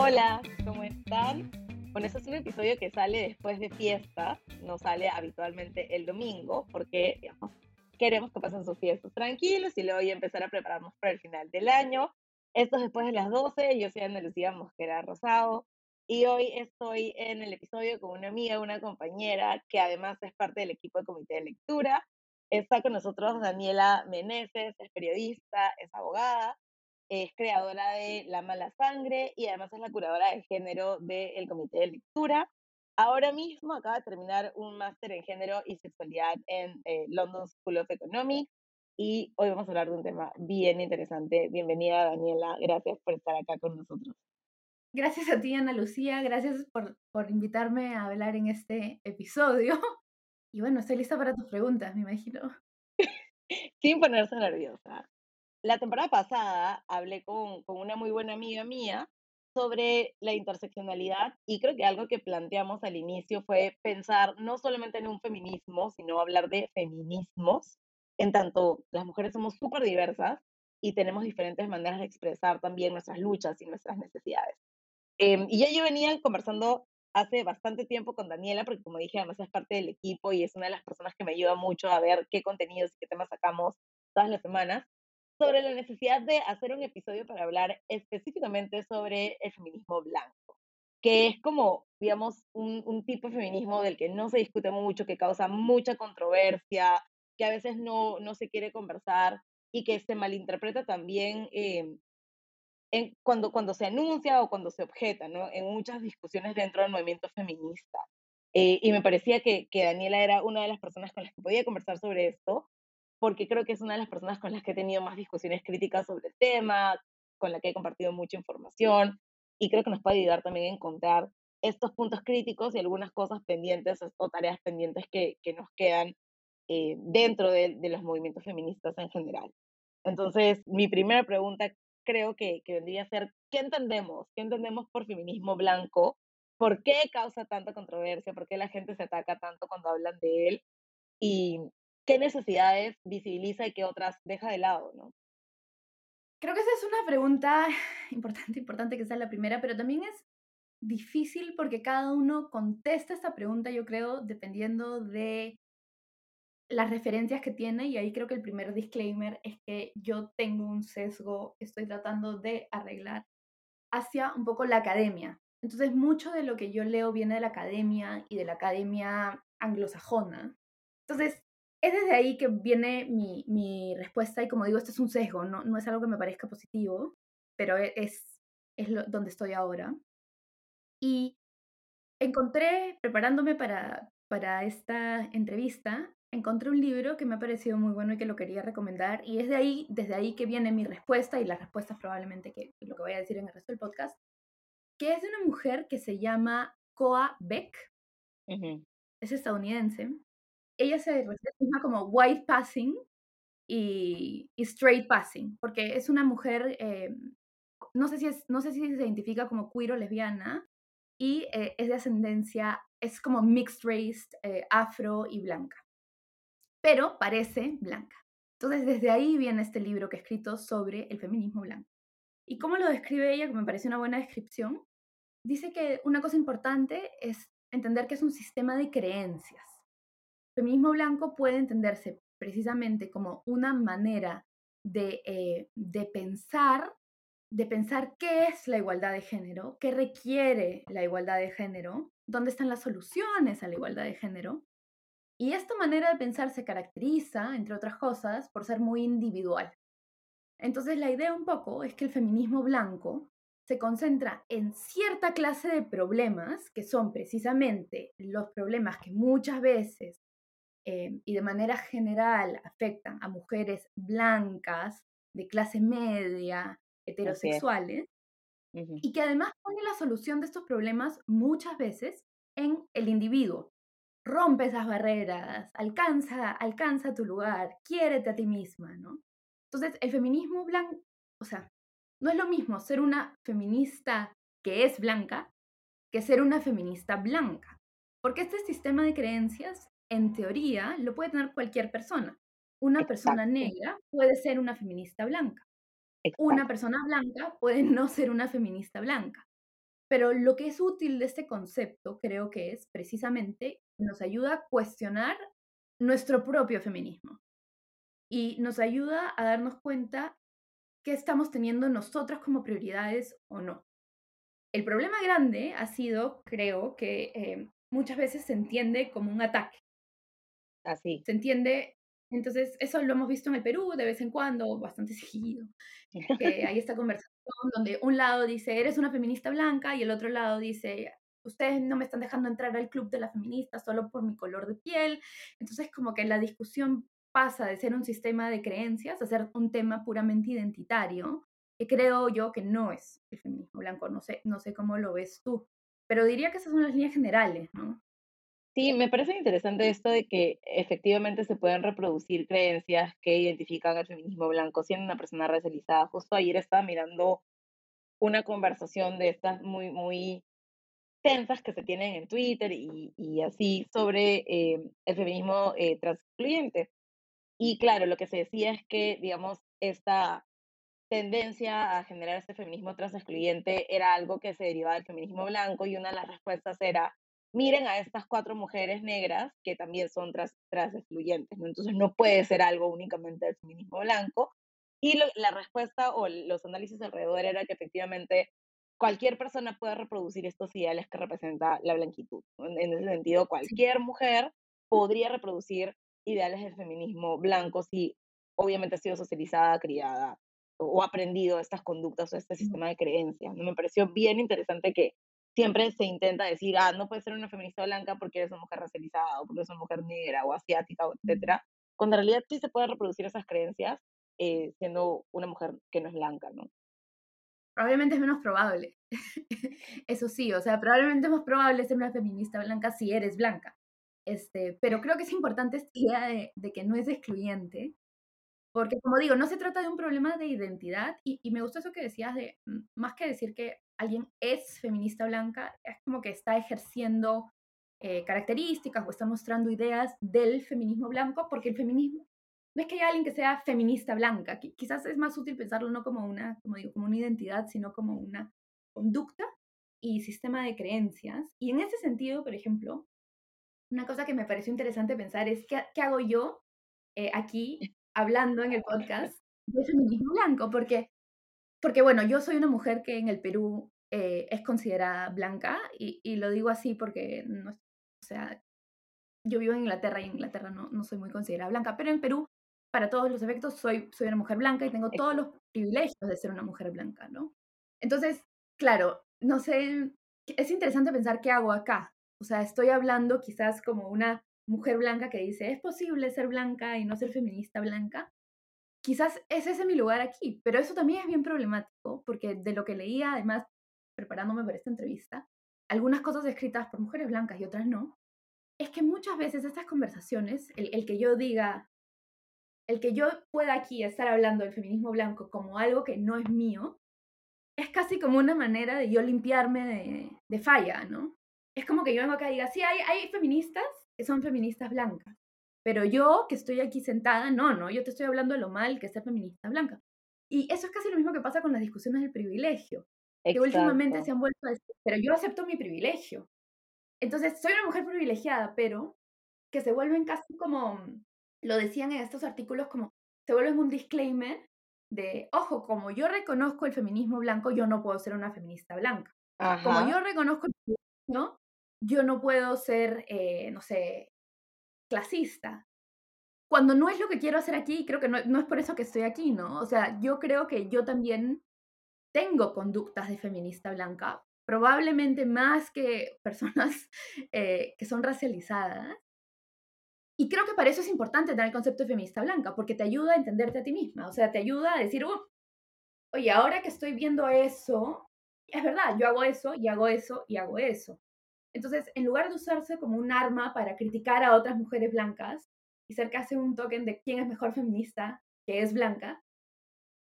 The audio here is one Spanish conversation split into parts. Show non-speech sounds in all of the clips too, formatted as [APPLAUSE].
Hola, ¿cómo están? Bueno, este es un episodio que sale después de fiesta, no sale habitualmente el domingo, porque digamos, queremos que pasen sus fiestas tranquilos y luego ya empezar a prepararnos para el final del año. Esto es después de las 12, yo soy Ana Lucía Mosquera Rosado y hoy estoy en el episodio con una amiga, una compañera que además es parte del equipo de comité de lectura. Está con nosotros Daniela Meneses, es periodista, es abogada es creadora de La Mala Sangre y además es la curadora de género del Comité de Lectura. Ahora mismo acaba de terminar un máster en género y sexualidad en eh, London School of Economics y hoy vamos a hablar de un tema bien interesante. Bienvenida Daniela, gracias por estar acá con nosotros. Gracias a ti Ana Lucía, gracias por, por invitarme a hablar en este episodio. [LAUGHS] Y bueno, estoy lista para tus preguntas, me imagino. [LAUGHS] Sin ponerse nerviosa la temporada pasada hablé con, una muy buena amiga mía sobre la interseccionalidad y creo que algo que planteamos al inicio fue pensar no solamente en un feminismo, sino hablar de feminismos, en tanto las mujeres somos súper diversas y tenemos diferentes maneras de expresar también nuestras luchas y nuestras necesidades. Em, y ya yo venía conversando hace bastante tiempo con Daniela, porque como dije, además es parte del equipo y es una de las personas que me ayuda mucho a ver qué contenidos y qué temas sacamos todas las semanas sobre la necesidad de hacer un episodio para hablar específicamente sobre el feminismo blanco, que es como, digamos, un, tipo de feminismo del que no se discute mucho, que causa mucha controversia, que a veces no, no se quiere conversar y que se malinterpreta también eh, en, cuando, cuando se anuncia o cuando se objeta, ¿no? En muchas discusiones dentro del movimiento feminista. Eh, y me parecía que, que Daniela era una de las personas con las que podía conversar sobre esto, porque creo que es una de las personas con las que he tenido más discusiones críticas sobre el tema, con la que he compartido mucha información y creo que nos puede ayudar también a encontrar estos puntos críticos y algunas cosas pendientes o tareas pendientes que, que nos quedan eh, dentro de, de, los movimientos feministas en general. Entonces, mi primera pregunta creo que, que vendría a ser, ¿qué entendemos? ¿Qué entendemos por feminismo blanco? ¿Por qué causa tanta controversia? ¿Por qué la gente se ataca tanto cuando hablan de él? Y, qué necesidades visibiliza y qué otras deja de lado, ¿no? Creo que esa es una pregunta [LAUGHS] importante, importante que sea la primera, pero también es difícil porque cada uno contesta esta pregunta, yo creo, dependiendo de las referencias que tiene y ahí creo que el primer disclaimer es que yo tengo un sesgo estoy tratando de arreglar hacia un poco la academia. Entonces, mucho de lo que yo leo viene de la academia y de la academia anglosajona. Entonces, es desde ahí que viene mi, mi, respuesta y como digo, esto es un sesgo, no, no es algo que me parezca positivo, pero e, es, es lo, donde estoy ahora. Y encontré, preparándome para, para esta entrevista, encontré un libro que me ha parecido muy bueno y que lo quería recomendar y es de ahí, desde ahí que viene mi respuesta y las respuestas probablemente que lo que voy a decir en el resto del podcast, que es de una mujer que se llama Koa Beck, es estadounidense, ella se refiere como white passing y, straight passing, porque es una mujer, eh, no, sé si no sé si se identifica como queer lesbiana, y eh, es de ascendencia, es como mixed race, eh, afro y blanca, pero parece blanca. Entonces, desde ahí viene este libro que he escrito sobre el feminismo blanco. ¿Y cómo lo describe ella? Que me parece una buena descripción. Dice que una cosa importante es entender que es un sistema de creencias feminismo blanco puede entenderse precisamente como una manera de, eh, de pensar de pensar qué es la igualdad de género, qué requiere la igualdad de género, dónde están las soluciones a la igualdad de género. Y esta manera de pensar se caracteriza, entre otras cosas, por ser muy individual. Entonces la idea un poco es que el feminismo blanco se concentra en cierta clase de problemas, que son precisamente los problemas que muchas veces Em, y de manera general afectan a mujeres blancas, de clase media, heterosexuales, y que además pone la solución de estos problemas muchas veces en el individuo. Rompe esas barreras, alcanza, alcanza tu lugar, quiérete a ti misma, ¿no? Entonces, el feminismo blanco, o sea, no es lo mismo ser una feminista que es blanca que ser una feminista blanca. Porque este sistema de creencias en teoría, lo puede tener cualquier persona. Una persona negra puede ser una feminista blanca. Una persona blanca puede [LAUGHS] no ser una feminista blanca. Pero lo que es útil de este concepto creo que es precisamente nos ayuda a cuestionar nuestro propio feminismo y nos ayuda a darnos cuenta qué estamos teniendo nosotras como prioridades o no. El problema grande ha sido, creo, que eh, muchas veces se entiende como un ataque. Se entiende, entonces eso lo hemos visto en el Perú de vez en cuando, bastante seguido, que hay esta conversación [LAUGHS] donde un lado dice, eres una feminista blanca y el otro lado dice, ustedes no me están dejando entrar al club de la feminista solo por mi color de piel. Entonces como que la discusión pasa de ser un sistema de creencias a ser un tema puramente identitario, que creo yo que no es el feminismo blanco, no sé, no sé cómo lo ves tú, pero diría que esas son las líneas generales, ¿no? Sí, me parece interesante esto de que efectivamente se pueden reproducir creencias que identifican al feminismo blanco siendo una persona racializada. Justo ayer estaba mirando una conversación de estas muy, muy tensas que se tienen en Twitter y, así sobre eh, el feminismo eh, transexcluyente. Y claro, lo que se decía es que, digamos, esta tendencia a generar este feminismo transexcluyente era algo que se derivaba del feminismo blanco y una de las respuestas era, miren a estas cuatro mujeres negras que también son trans, excluyentes, ¿no? Entonces no puede ser algo únicamente del feminismo blanco. Y la respuesta o los análisis alrededor era que efectivamente cualquier persona puede reproducir estos ideales que representa la blanquitud. En ese sentido, cualquier mujer podría reproducir ideales del feminismo blanco si obviamente ha sido socializada, criada o aprendido estas conductas o este sistema de creencias. Me pareció bien interesante que siempre se intenta decir, ah, no puedes ser una feminista blanca porque eres una mujer racializada o porque eres una mujer negra o asiática, etcétera, cuando en realidad sí se puede reproducir esas creencias eh, siendo una mujer que no es blanca, ¿no? Probablemente es menos probable. [LAUGHS] Eso sí, o sea, probablemente es más probable ser una feminista blanca si eres blanca. Este, pero creo que es importante esta idea de, de que no es excluyente, porque como digo, no se trata de un problema de identidad y, y me gusta eso que decías de, mm, más que decir que alguien es feminista blanca, es como que está ejerciendo eh, características o está mostrando ideas del feminismo blanco, porque el feminismo no es que haya alguien que sea feminista blanca, quizás es más útil pensarlo no como una, como digo, como una identidad, sino como una conducta y sistema de creencias. Y en ese sentido, por ejemplo, una cosa que me pareció interesante pensar es qué, qué hago yo eh, aquí [LAUGHS] hablando en el podcast de feminismo blanco, porque porque bueno, yo soy una mujer que en el Perú eh, es considerada blanca y, y, lo digo así porque, no, o sea, yo vivo en Inglaterra y en Inglaterra no, no soy muy considerada blanca, pero en Perú, para todos los efectos, soy, soy una mujer blanca y tengo todos los privilegios de ser una mujer blanca, ¿no? Entonces, claro, no sé, es interesante pensar qué hago acá. O sea, estoy hablando quizás como una mujer blanca que dice, es posible ser blanca y no ser feminista blanca, quizás ese es mi lugar aquí, pero eso también es bien problemático, porque de lo que leía, además, preparándome para esta entrevista, algunas cosas escritas por mujeres blancas y otras no, es que muchas veces estas conversaciones, el, que yo diga, el que yo pueda aquí estar hablando del feminismo blanco como algo que no es mío, es casi como una manera de yo limpiarme de, falla, ¿no? Es como que yo vengo acá y diga, sí, hay feministas que son feministas blancas, pero yo que estoy aquí sentada, no, no, yo te estoy hablando de lo mal que es ser feminista blanca. Y eso es casi lo mismo que pasa con las discusiones del privilegio, que últimamente se han vuelto a decir, pero yo acepto mi privilegio. Entonces, soy una mujer privilegiada, pero que se vuelven casi como, lo decían en estos artículos, como se vuelven un disclaimer de, ojo, como yo reconozco el feminismo blanco, yo no puedo ser una feminista blanca. Como yo reconozco el feminismo, yo no puedo ser, eh, no sé, clasista. Cuando no es lo que quiero hacer aquí, creo que no, no, es por eso que estoy aquí, ¿no? O sea, yo creo que yo también tengo conductas de feminista blanca, probablemente más que [LAUGHS] personas eh, que son racializadas. Y creo que para eso es importante tener el concepto de feminista blanca, porque te ayuda a entenderte a ti misma, o sea, te ayuda a decir, uh, oye, ahora que estoy viendo eso, es verdad, yo hago eso y hago eso y hago eso. Entonces, en lugar de usarse como un arma para criticar a otras mujeres blancas y ser casi un token de quién es mejor feminista, que es blanca,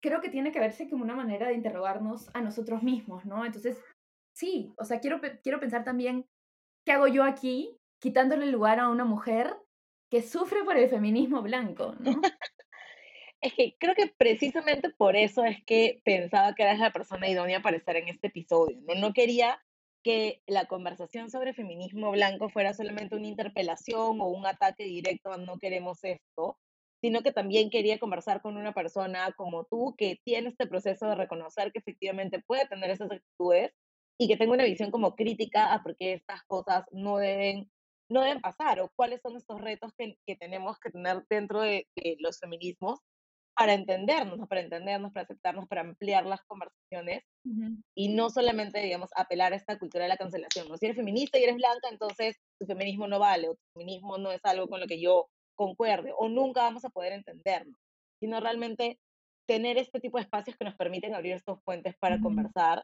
creo que tiene que verse como una manera de interrogarnos a nosotros mismos, ¿no? Entonces, sí, o sea, quiero, quiero pensar también, ¿qué hago yo aquí quitándole lugar a una mujer que sufre por el feminismo blanco, ¿no? [LAUGHS] Es que creo que precisamente por eso es que pensaba que eras la persona idónea para estar en este episodio, ¿no? No quería que la conversación sobre feminismo blanco fuera solamente una interpelación o un ataque directo a no queremos esto, sino que también quería conversar con una persona como tú que tiene este proceso de reconocer que efectivamente puede tener esas actitudes y que tenga una visión como crítica a por qué estas cosas no deben, no deben pasar o cuáles son estos retos que, que tenemos que tener dentro de, de, los feminismos para entendernos, para entendernos, para aceptarnos, para ampliar las conversaciones uh -huh. y no solamente, digamos, apelar a esta cultura de la cancelación. ¿no? Si eres feminista y eres blanca, entonces tu feminismo no vale o tu feminismo no es algo con lo que yo concuerde o nunca vamos a poder entendernos, sino realmente tener este tipo de espacios que nos permiten abrir estos puentes para uh -huh. conversar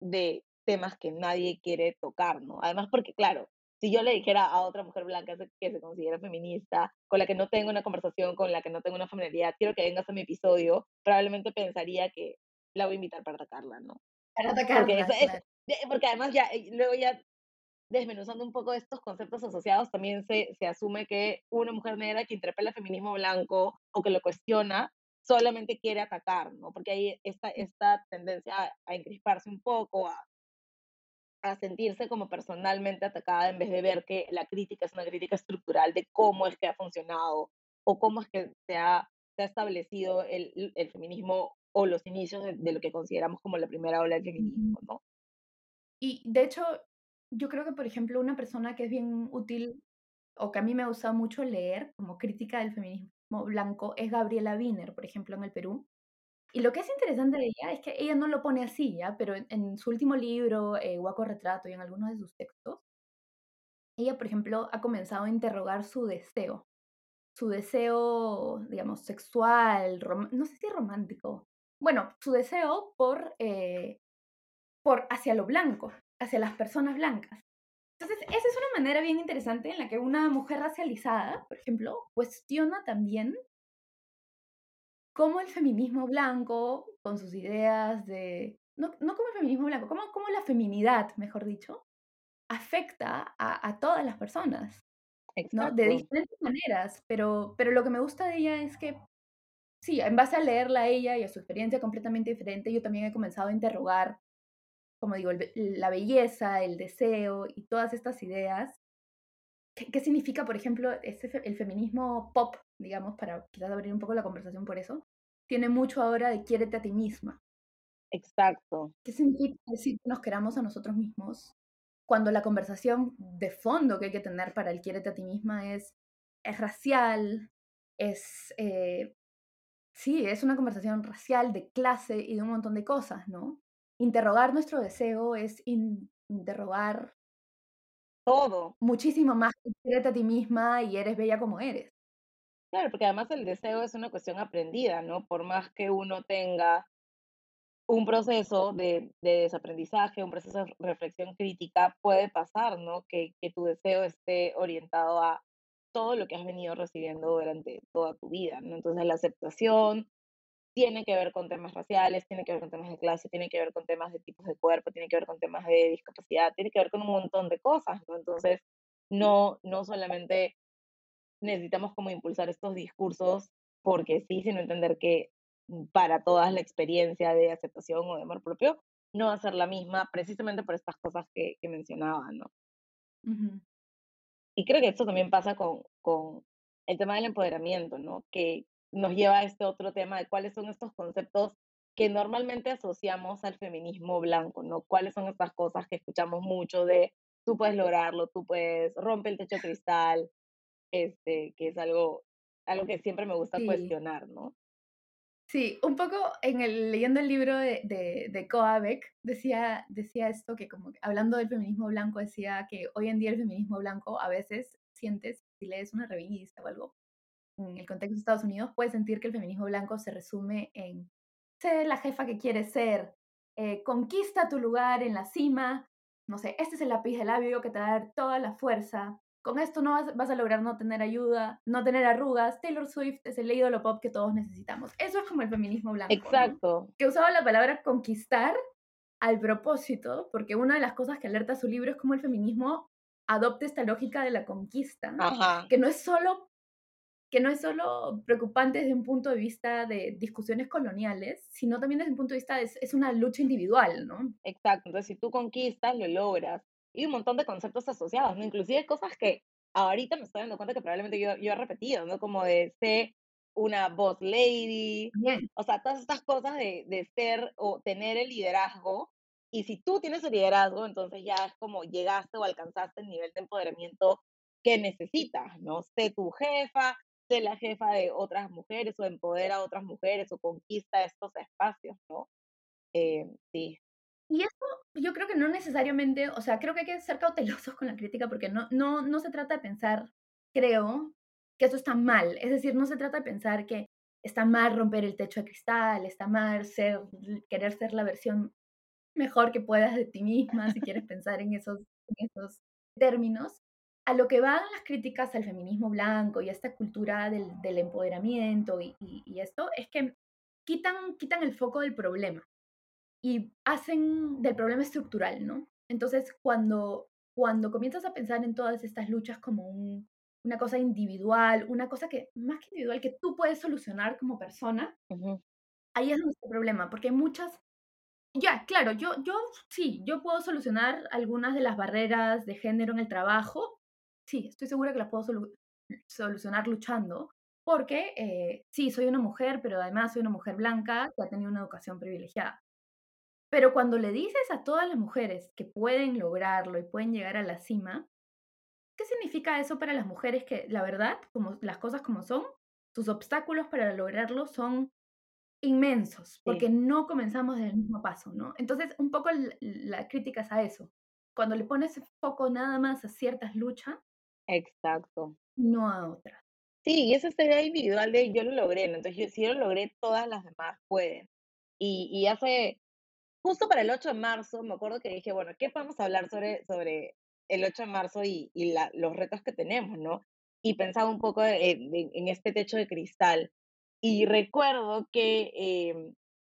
de temas que nadie quiere tocar, ¿no? Además porque, claro, si yo le dijera a otra mujer blanca que se considera feminista, con la que no tengo una conversación, con la que no tengo una familiaridad, quiero que vengas a mi episodio, probablemente pensaría que la voy a invitar para atacarla, ¿no? Para atacarla, porque, es, claro. es, porque además ya, eh, luego ya desmenuzando un poco estos conceptos asociados, también se, se asume que una mujer negra que interpela el feminismo blanco o que lo cuestiona, solamente quiere atacar, ¿no? Porque hay esta, esta tendencia a, a encrisparse un poco, a, a sentirse como personalmente atacada en vez de ver que la crítica es una crítica estructural de cómo es que ha funcionado o cómo es que se ha, se ha establecido el, el feminismo o los inicios de, de, lo que consideramos como la primera ola del feminismo, ¿no? Y de hecho, yo creo que, por ejemplo, una persona que es bien útil o que a mí me ha gustado mucho leer como crítica del feminismo blanco es Gabriela Wiener, por ejemplo, en el Perú. Y lo que es interesante de ella es que ella no lo pone así, ¿ya? Pero en, en su último libro, eh, Guaco Retrato, y en algunos de sus textos, ella, por ejemplo, ha comenzado a interrogar su deseo. Su deseo, digamos, sexual, no sé si romántico. Bueno, su deseo por, eh, por hacia lo blanco, hacia las personas blancas. Entonces, esa es una manera bien interesante en la que una mujer racializada, por ejemplo, cuestiona también cómo el feminismo blanco, con sus ideas de, no, no como el feminismo blanco, cómo, cómo la feminidad, mejor dicho, afecta a, a todas las personas, ¿no? De diferentes maneras, pero, pero lo que me gusta de ella es que, sí, en base a leerla a ella y a su experiencia completamente diferente, yo también he comenzado a interrogar, como digo, el, la belleza, el deseo y todas estas ideas. ¿Qué, qué significa, por ejemplo, ese, el feminismo pop digamos, para quizás abrir un poco la conversación por eso, tiene mucho ahora de quiérete a ti misma. Exacto. ¿Qué significa decir que nos queramos a nosotros mismos cuando la conversación de fondo que hay que tener para el quiérete a ti misma es, es racial, es, eh, sí, es una conversación racial, de clase y de un montón de cosas, ¿no? Interrogar nuestro deseo es in, interrogar todo. Muchísimo más que quiérete a ti misma y eres bella como eres. Claro, porque además el deseo es una cuestión aprendida, ¿no? Por más que uno tenga un proceso de, de desaprendizaje, un proceso de reflexión crítica, puede pasar, ¿no? Que, que tu deseo esté orientado a todo lo que has venido recibiendo durante toda tu vida, ¿no? Entonces la aceptación tiene que ver con temas raciales, tiene que ver con temas de clase, tiene que ver con temas de tipos de cuerpo, tiene que ver con temas de discapacidad, tiene que ver con un montón de cosas, ¿no? Entonces, no, no solamente necesitamos como impulsar estos discursos porque sí, sino entender que para todas la experiencia de aceptación o de amor propio no va a ser la misma precisamente por estas cosas que, que mencionaba, ¿no? Uh -huh. Y creo que esto también pasa con, con el tema del empoderamiento, ¿no? Que nos lleva a este otro tema de cuáles son estos conceptos que normalmente asociamos al feminismo blanco, ¿no? ¿Cuáles son estas cosas que escuchamos mucho de tú puedes lograrlo, tú puedes romper el techo de cristal, este, que es algo, algo que siempre me gusta Sí. cuestionar, ¿no? Sí, un poco en el, leyendo el libro de, de, de Coabeck, decía, decía esto, que como hablando del feminismo blanco, decía que hoy en día el feminismo blanco a veces sientes, si lees una revista o algo, en el contexto de Estados Unidos, puedes sentir que el feminismo blanco se resume en ser la jefa que quieres ser, eh, conquista tu lugar en la cima, no sé, este es el lápiz de labio que te va a dar toda la fuerza, con esto no vas, vas, a lograr no tener ayuda, no tener arrugas. Taylor Swift es el ídolo pop que todos necesitamos. Eso es como el feminismo blanco. Exacto. ¿no? Que usaba la palabra conquistar al propósito, porque una de las cosas que alerta su libro es cómo el feminismo adopta esta lógica de la conquista, Ajá. que no es solo que no es solo preocupante desde un punto de vista de discusiones coloniales, sino también desde un punto de vista de es, es una lucha individual, ¿no? Exacto, entonces si tú conquistas, lo logras. Y un montón de conceptos asociados, ¿no? Inclusive cosas que ahorita me estoy dando cuenta que probablemente yo, yo he repetido, ¿no? Como de ser una boss lady, Bien. o sea, todas estas cosas de, de ser o tener el liderazgo. Y si tú tienes el liderazgo, entonces ya es como llegaste o alcanzaste el nivel de empoderamiento que necesitas, ¿no? Sé tu jefa, sé la jefa de otras mujeres o empodera a otras mujeres o conquista estos espacios, ¿no? Eh, sí, Y eso yo creo que no necesariamente, o sea, creo que hay que ser cautelosos con la crítica porque no, no, no se trata de pensar, creo, que eso está mal. Es decir, no se trata de pensar que está mal romper el techo de cristal, está mal ser, querer ser la versión mejor que puedas de ti misma, si quieres pensar en esos, en esos términos. A lo que van las críticas al feminismo blanco y a esta cultura del, del empoderamiento y, y, y esto, es que quitan, quitan el foco del problema y hacen del problema estructural, ¿no? Entonces, cuando, cuando comienzas a pensar en todas estas luchas como un, una cosa individual, una cosa que, más que individual, que tú puedes solucionar como persona, ujú, ahí es nuestro problema, porque muchas, ya, claro, yo, yo sí, yo puedo solucionar algunas de las barreras de género en el trabajo, sí, estoy segura que las puedo solu- solucionar luchando, porque eh, sí, soy una mujer, pero además soy una mujer blanca que ha tenido una educación privilegiada. Pero cuando le dices a todas las mujeres que pueden lograrlo y pueden llegar a la cima, ¿qué significa eso para las mujeres que, la verdad, como las cosas como son, sus obstáculos para lograrlo son inmensos, sí, porque no comenzamos del mismo paso, ¿no? Entonces, un poco l- la crítica es a eso. Cuando le pones foco nada más a ciertas luchas, exacto. no a otras. Sí, y es esta idea individual de yo lo logré, ¿no? Entonces, yo, si yo lo logré, todas las demás pueden. Y, y hace, justo para el 8 de marzo, me acuerdo que dije, bueno, ¿qué podemos hablar sobre, sobre el 8 de marzo y, y la, los retos que tenemos, ¿no? Y pensaba un poco en, en- en este techo de cristal. Y recuerdo que em,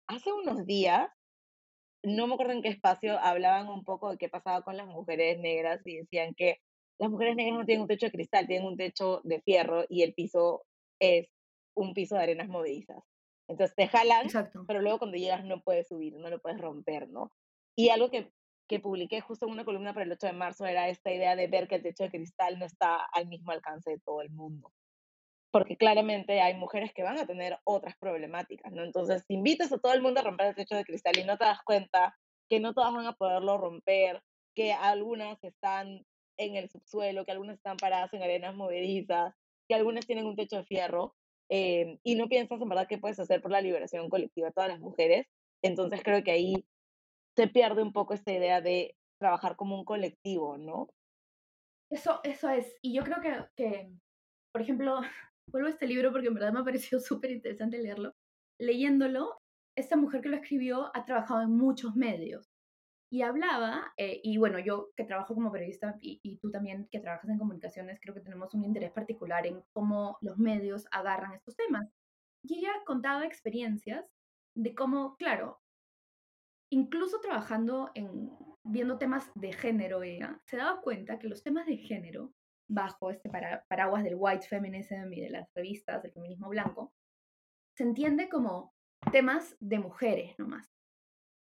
hace unos días, no me acuerdo en qué espacio, hablaban un poco de qué pasaba con las mujeres negras y decían que las mujeres negras no tienen un techo de cristal, tienen un techo de fierro y el piso es un piso de arenas movedizas. Entonces te jalan, Exacto. pero luego cuando llegas no puedes subir, no lo puedes romper, ¿no? Y algo que, que publiqué justo en una columna para el 8 de marzo era esta idea de ver que el techo de cristal no está al mismo alcance de todo el mundo porque claramente hay mujeres que van a tener otras problemáticas, ¿no? Entonces, si invitas a todo el mundo a romper el techo de cristal y no te das cuenta que no todas van a poderlo romper, que algunas están en el subsuelo, que algunas están paradas en arenas movedizas, que algunas tienen un techo de fierro, eh, y no piensas en verdad qué puedes hacer por la liberación colectiva de todas las mujeres, entonces creo que ahí se pierde un poco esta idea de trabajar como un colectivo, ¿no? Eso, eso es. Y yo creo que, que, por ejemplo, [LAUGHS] vuelvo a este libro porque en verdad me ha parecido [LAUGHS] súper interesante leerlo. Leyéndolo, esta mujer que lo escribió ha trabajado en muchos medios y hablaba, eh, y bueno, yo que trabajo como periodista y, y tú también que trabajas en comunicaciones, creo que tenemos un interés particular en cómo los medios agarran estos temas. Y ella contaba experiencias de cómo, claro, incluso trabajando en, viendo temas de género, ella se daba cuenta que los temas de género, bajo este para, paraguas del white feminism y de las revistas del feminismo blanco, se entiende como temas de mujeres nomás.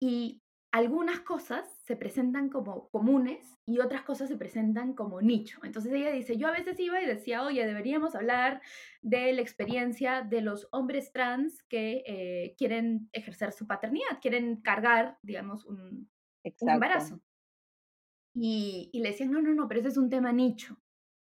Y algunas cosas se presentan como comunes y otras cosas se presentan como nicho. Entonces ella dice, yo a veces iba y decía, oye, deberíamos hablar de la experiencia de los hombres trans que eh, quieren ejercer su paternidad, quieren cargar, digamos, un, un embarazo. Y, y le decían, no, no, no, pero ese es un tema nicho.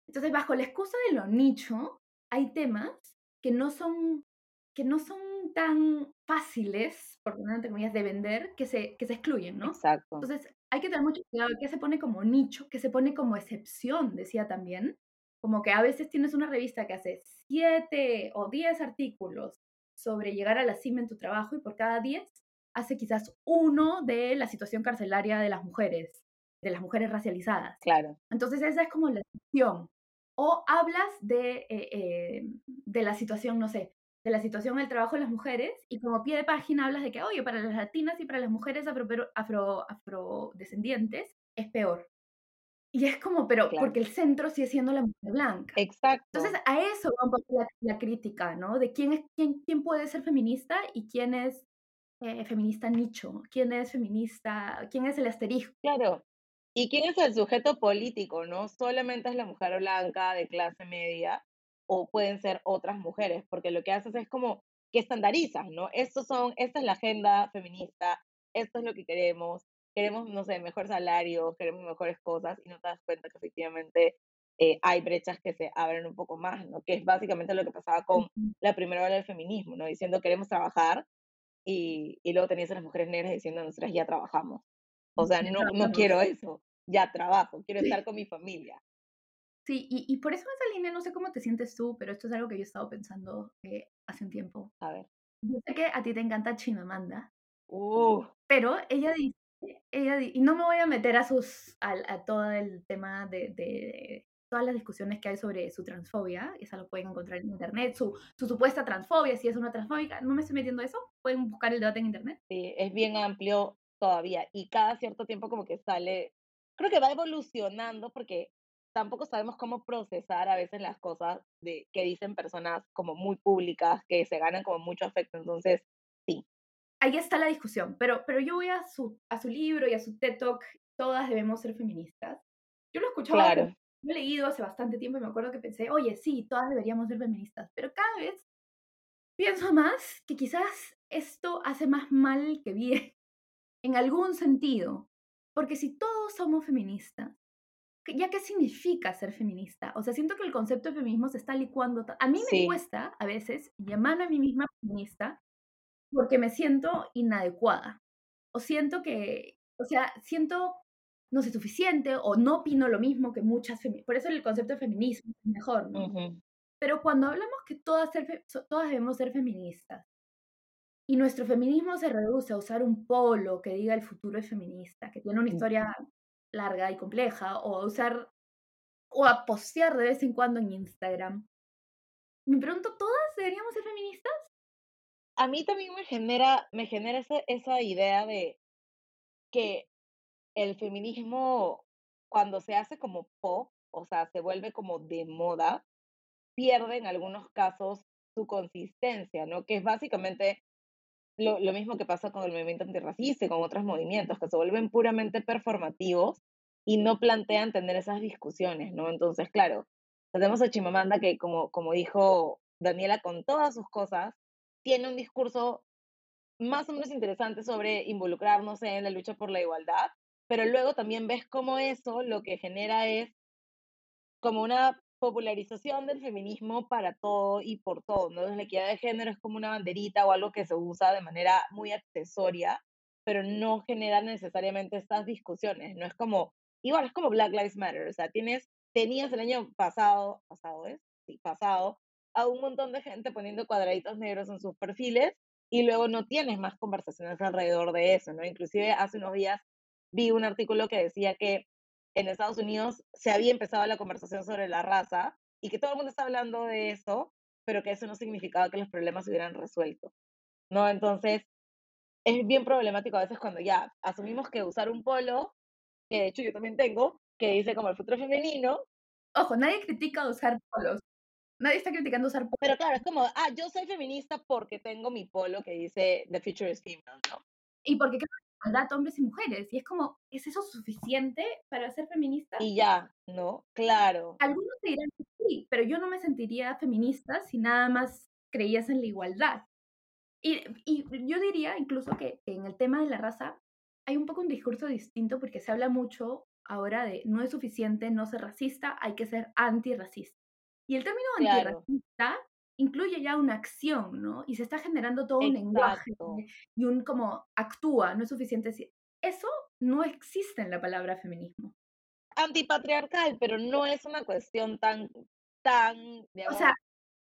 Entonces, bajo la excusa de lo nicho, hay temas que no son, que no son tan fáciles, por poner entre comillas, de vender, que se, que se excluyen, ¿no? exacto, Entonces, hay que tener mucho cuidado qué se pone como nicho, qué se pone como excepción, decía también. Como que a veces tienes una revista que hace siete o diez artículos sobre llegar a la cima en tu trabajo y por cada diez hace quizás uno de la situación carcelaria de las mujeres, de las mujeres racializadas. claro, Entonces esa es como la excepción. O hablas de, eh, eh, de la situación, no sé, de la situación del trabajo de las mujeres y como pie de página hablas de que, oye, para las latinas y para las mujeres afro, afro, afrodescendientes es peor. Y es como, pero Claro. porque el centro sigue siendo la mujer blanca. Exacto. Entonces, a eso va un poco la, la crítica, ¿no? De quién, es, quién, quién puede ser feminista y quién es eh, feminista nicho, quién es feminista, quién es el asterisco. Claro. ¿Y quién es el sujeto político, no? Solamente es la mujer blanca de clase media o pueden ser otras mujeres, porque lo que haces es como que estandarizas, ¿no? Estos son, esta es la agenda feminista, esto es lo que queremos, queremos, no sé, mejor salario, queremos mejores cosas y no te das cuenta que efectivamente eh, hay brechas que se abren un poco más, ¿no? Que es básicamente lo que pasaba con la primera ola del feminismo, ¿no? Diciendo queremos trabajar y, y luego tenías a las mujeres negras diciendo nosotras ya trabajamos. O sea, no, no quiero eso, ya trabajo, quiero estar con mi familia. Sí, y, y, por eso esa línea, no sé cómo te sientes tú, pero esto es algo que yo he estado pensando eh, hace un tiempo. A ver. Yo sé que a ti te encanta Chimamanda, uh. pero ella dice, ella y no me voy a meter a sus, a, a todo el tema de, de, todas las discusiones que hay sobre su transfobia, esa lo pueden encontrar en internet, su, su supuesta transfobia, si es una transfóbica, no me estoy metiendo a eso, pueden buscar el debate en internet. Sí, es bien amplio todavía y cada cierto tiempo como que sale, creo que va evolucionando porque tampoco sabemos cómo procesar a veces las cosas de que dicen personas como muy públicas, que se ganan como mucho afecto. Entonces, sí. Ahí está la discusión, pero, pero yo voy a su, a su libro y a su TED Talk, todas debemos ser feministas. Yo lo he escuchado, claro. lo he leído hace bastante tiempo y me acuerdo que pensé, oye, sí, todas deberíamos ser feministas, pero cada vez pienso más que quizás esto hace más mal que bien, en algún sentido, porque si todos somos feministas, ya qué significa ser feminista. O sea, siento que el concepto de feminismo se está licuando. A mí me Sí. cuesta a veces llamarme a mí misma feminista porque me siento inadecuada. O siento que, o sea, siento no sé suficiente o no opino lo mismo que muchas feministas. Por eso el concepto de feminismo es mejor, ¿no? Ujú. Pero cuando hablamos que todas, ser todas debemos ser feministas y nuestro feminismo se reduce a usar un polo que diga el futuro es feminista, que tiene una Mm. historia larga y compleja, o a usar o a postear de vez en cuando en Instagram. Me pregunto, ¿todas deberíamos ser feministas? A mí también me genera, me genera esa, esa idea de que el feminismo, cuando se hace como pop, o sea, se vuelve como de moda, pierde en algunos casos su consistencia, ¿no? Que es básicamente lo, lo mismo que pasa con el movimiento antirracista y con otros movimientos, que se vuelven puramente performativos y no plantean tener esas discusiones, ¿no? Entonces, claro, tenemos a Chimamanda que, como, como dijo Daniela, con todas sus cosas, tiene un discurso más o menos interesante sobre involucrarnos en la lucha por la igualdad, pero luego también ves cómo eso lo que genera es como una popularización del feminismo para todo y por todo, ¿no? La equidad de género es como una banderita o algo que se usa de manera muy accesoria, pero no genera necesariamente estas discusiones, no es como, igual es como Black Lives Matter, o sea, tienes, tenías el año pasado, pasado es, sí, pasado, a un montón de gente poniendo cuadraditos negros en sus perfiles y luego no tienes más conversaciones alrededor de eso, ¿no? Inclusive hace unos días vi un artículo que decía que en Estados Unidos se había empezado la conversación sobre la raza y que todo el mundo está hablando de eso, pero que eso no significaba que los problemas se hubieran resuelto, ¿no? Entonces, es bien problemático a veces cuando ya asumimos que usar un polo, que de hecho yo también tengo, que dice como el futuro femenino, Ojo, nadie critica usar polos. Nadie está criticando usar polos. pero claro, es como, ah, yo soy feminista porque tengo mi polo que dice The future is female, ¿no? Y porque creo igualdad hombres y mujeres. Y es como, ¿es eso suficiente para ser feminista? Y ya, ¿no? Claro. Algunos te dirán que sí, pero yo no me sentiría feminista si nada más creías en la igualdad. Y, y yo diría incluso que, que en el tema de la raza hay un poco un discurso distinto porque se habla mucho ahora de no es suficiente no ser racista, hay que ser antirracista. Y el término Claro. antirracista incluye ya una acción, ¿no? Y se está generando todo un lenguaje Exacto. y un como actúa, no es suficiente decir. Eso no existe en la palabra feminismo. Antipatriarcal, pero no es una cuestión tan, tan, digamos, O sea,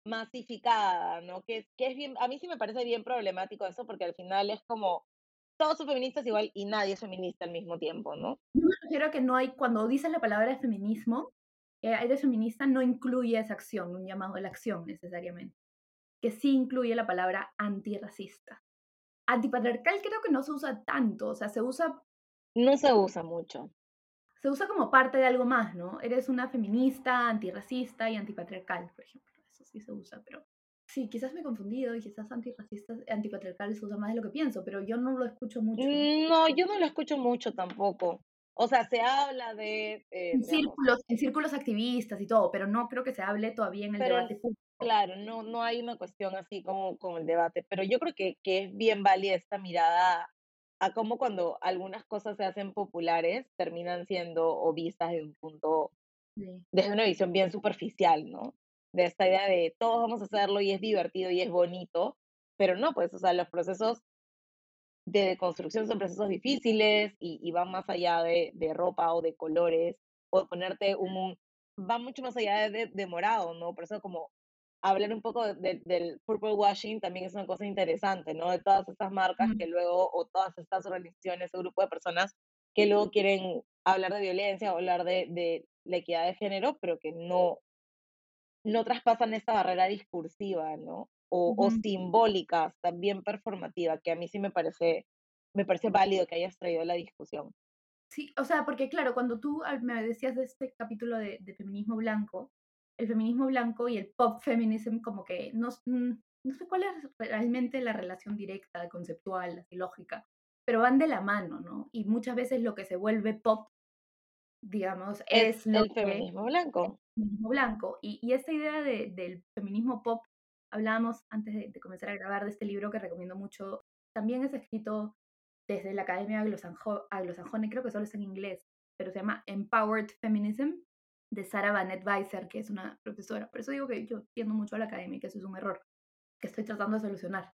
masificada, ¿no? Que, que es bien, a mí sí me parece bien problemático eso, porque al final es como, todos son feministas igual y nadie es feminista al mismo tiempo, ¿no? yo me refiero a que no hay, cuando dices la palabra feminismo, eh, eres feminista, no incluye esa acción, un llamado a la acción necesariamente. Que sí incluye la palabra antirracista. Antipatriarcal creo que no se usa tanto, o sea, se usa, No se usa mucho. se usa como parte de algo más, ¿no? Eres una feminista, antirracista y antipatriarcal, por ejemplo. Eso sí se usa, pero sí, quizás me he confundido y quizás antirracista, antipatriarcal se usa más de lo que pienso, pero yo no lo escucho mucho. Mm, no, yo no lo escucho mucho tampoco. O sea, se habla de... Eh, en, círculos, en círculos activistas y todo, pero no creo que se hable todavía en el debate público. Claro, no, no hay una cuestión así como con el debate, pero yo creo que, que es bien válida esta mirada a cómo cuando algunas cosas se hacen populares terminan siendo o vistas desde un punto, desde una visión bien superficial, ¿no? De esta idea de todos vamos a hacerlo y es divertido y es bonito, pero no, pues, o sea, los procesos de construcción son procesos difíciles y, van más allá de, de, ropa o de colores o de ponerte un, va mucho más allá de, de, morado, ¿no? Por eso como hablar un poco del purple washing también es una cosa interesante, ¿no? De todas estas marcas que luego, o todas estas organizaciones o grupo de personas que luego quieren hablar de violencia o hablar de, de la equidad de género, pero que no, no traspasan esta barrera discursiva, ¿no? O, o simbólica, también performativa, que a mí sí me parece, me parece válido que hayas traído la discusión. Sí, o sea, porque claro, cuando tú me decías de este capítulo de, de feminismo blanco, el feminismo blanco y el pop feminism como que no, mm, no sé cuál es realmente la relación directa, conceptual, y lógica, pero van de la mano, ¿no? Y muchas veces lo que se vuelve pop, digamos, es, el feminismo blanco. El feminismo blanco. Y, y esta idea de, del feminismo pop, hablábamos antes de, comenzar a grabar de este libro que recomiendo mucho, también es escrito desde la Academia Anglosajone, creo que solo está en inglés, pero se llama Empowered Feminism, de Sarah Van Weiser, que es una profesora. Por eso digo que yo tiendo mucho a la academia, que eso es un error que estoy tratando de solucionar.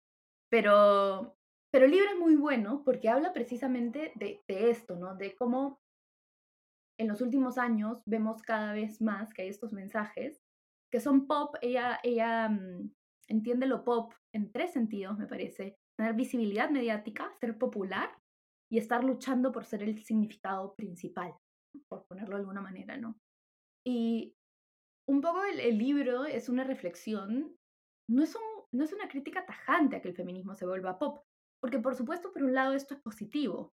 Pero, pero el libro es muy bueno porque habla precisamente de, de esto, ¿no? De cómo en los últimos años vemos cada vez más que hay estos mensajes que son pop. Ella, ella mm, entiende lo pop en tres sentidos, me parece. Tener visibilidad mediática, ser popular y estar luchando por ser el significado principal, por ponerlo de alguna manera, ¿no? Y un poco el, libro es una reflexión, no es, no es una crítica tajante a que el feminismo se vuelva pop, porque por supuesto, por un lado, esto es positivo,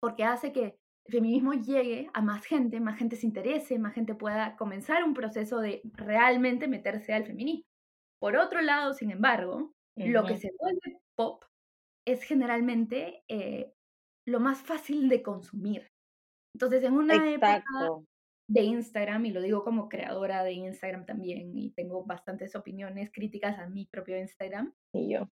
porque hace que el feminismo llegue a más gente, más gente se interese, más gente pueda comenzar un proceso de realmente meterse al feminismo. Por otro lado, sin embargo, lo que se vuelve pop es generalmente eh, lo más fácil de consumir. Entonces, en una época de Instagram, y lo digo como creadora de Instagram también, y tengo bastantes opiniones críticas a mi propio Instagram. Y yo.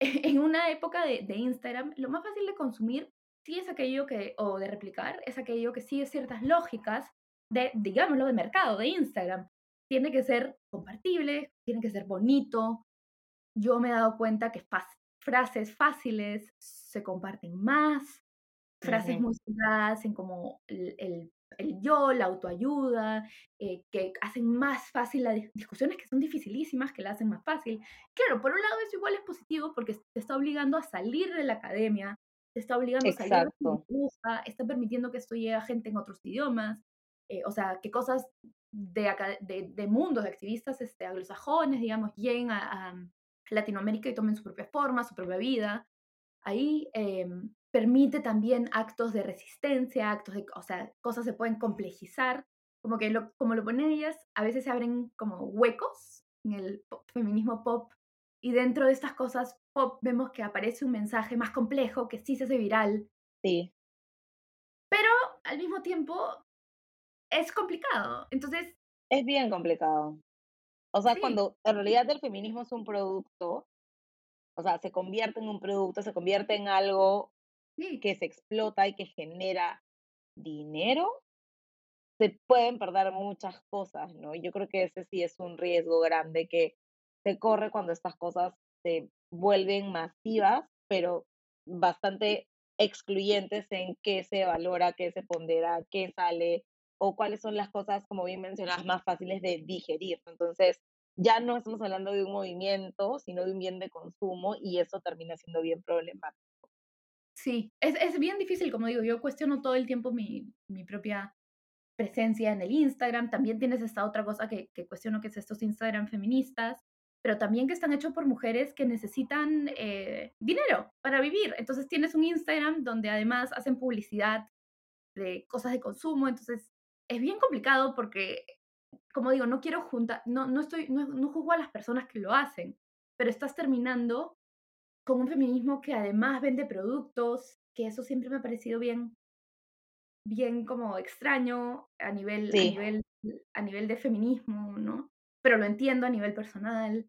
[LAUGHS] En una época de, de Instagram, lo más fácil de consumir sí es aquello que, o de replicar, es aquello que sigue ciertas lógicas de, digámoslo, de mercado, de Instagram. Tiene que ser compartible, tiene que ser bonito. Yo me he dado cuenta que frases fáciles se comparten más, frases muy centradas en como el, el yo, la autoayuda, eh, que hacen más fácil las discusiones que son dificilísimas, que la hacen más fácil. Claro, por un lado eso igual es positivo porque te está obligando a salir de la academia, te está obligando a salir de la está permitiendo que esto llegue a gente en otros idiomas, eh, o sea, que cosas de, de, de mundos de activistas este, anglosajones, digamos, lleguen a, a Latinoamérica y tomen su propia forma, su propia vida. Ahí em, permite también actos de resistencia, actos de, o sea, cosas se pueden complejizar, como que lo, como lo ponen ellas, a veces se abren como huecos en el feminismo pop y dentro de estas cosas pop vemos que aparece un mensaje más complejo que sí se hace viral. Sí. Pero al mismo tiempo es complicado, entonces... Es bien complicado. O sea, cuando en realidad el feminismo es un producto, o sea, se convierte en un producto, se convierte en algo que se explota y que genera dinero, se pueden perder muchas cosas, ¿no? Yo creo que ese sí es un riesgo grande que se corre cuando estas cosas se vuelven masivas, pero bastante excluyentes en qué se valora, qué se pondera, qué sale o cuáles son las cosas, como bien mencionas, más fáciles de digerir. Entonces, ya no estamos hablando de un movimiento, sino de un bien de consumo y eso termina siendo bien problemático. Sí, es, es bien difícil, como digo, yo cuestiono todo el tiempo mi, mi propia presencia en el Instagram. También tienes esta otra cosa que, que cuestiono, que es estos Instagram feministas, pero también que están hechos por mujeres que necesitan eh, dinero para vivir. Entonces tienes un Instagram donde además hacen publicidad de cosas de consumo, entonces es bien complicado porque, como digo, no quiero juntar, no, no, estoy, no, no juzgo a las personas que lo hacen, pero estás terminando con un feminismo que además vende productos, que eso siempre me ha parecido bien, bien como extraño a nivel, a nivel, a nivel de feminismo, ¿no? Pero lo entiendo a nivel personal.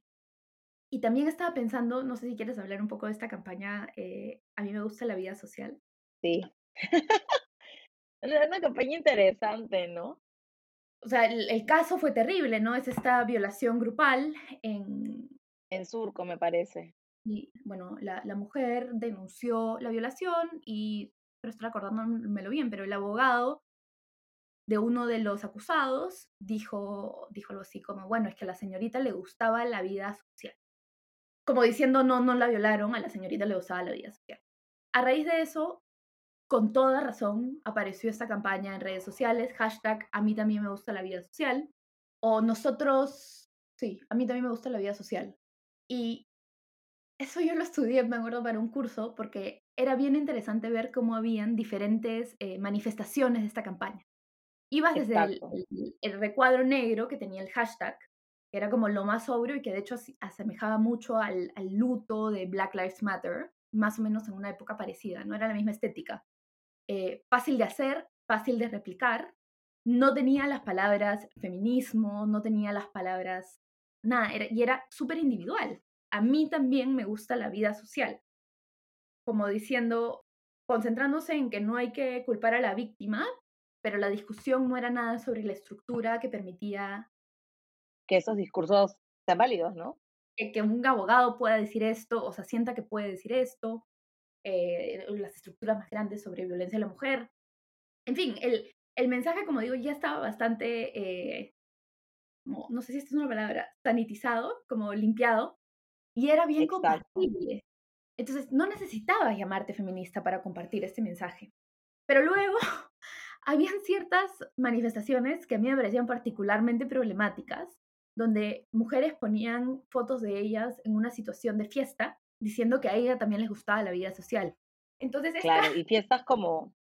Y también estaba pensando, no sé si quieres hablar un poco de esta campaña, eh, a mí me gusta la vida social. Sí. [LAUGHS] Es una campaña interesante, ¿no? O sea, el, caso fue terrible, ¿no? Es esta violación grupal en... En Surco, me parece. Y bueno, la, la mujer denunció la violación y, pero estoy acordándomelo bien, pero el abogado de uno de los acusados dijo, dijo algo así como, bueno, es que a la señorita le gustaba la vida social. Como diciendo, no, no la violaron, a la señorita le gustaba la vida social. A raíz de eso, con toda razón, apareció esta campaña en redes sociales, hashtag a mí también me gusta la vida social, o nosotros, sí, a mí también me gusta la vida social. Y eso yo lo estudié, me acuerdo, para un curso, porque era bien interesante ver cómo habían diferentes eh, manifestaciones de esta campaña. Ibas desde el, recuadro negro que tenía el hashtag, que era como lo más sobrio y que de hecho asemejaba mucho al, al luto de Black Lives Matter, más o menos en una época parecida, no era la misma estética. Eh, fácil de hacer, fácil de replicar, no tenía las palabras feminismo, no tenía las palabras nada, y era súper individual. A mí también me gusta la vida social, como diciendo, concentrándose en que no hay que culpar a la víctima, pero la discusión no era nada sobre la estructura que permitía que esos discursos sean válidos, ¿no? Que, un abogado pueda decir esto o se sienta que puede decir esto, eh, las estructuras más grandes sobre violencia a la mujer. En fin, el, el mensaje, como digo, ya estaba bastante, eh, no, sé si esta es una palabra, sanitizado, como limpiado, y era bien compatible. Entonces, no necesitabas llamarte feminista para compartir este mensaje. Pero luego, [LAUGHS] habían ciertas manifestaciones que a mí me parecían particularmente problemáticas, donde mujeres ponían fotos de ellas en una situación de fiesta diciendo que a ella también les gustaba la vida social. Entonces, claro, y fiestas como... [LAUGHS]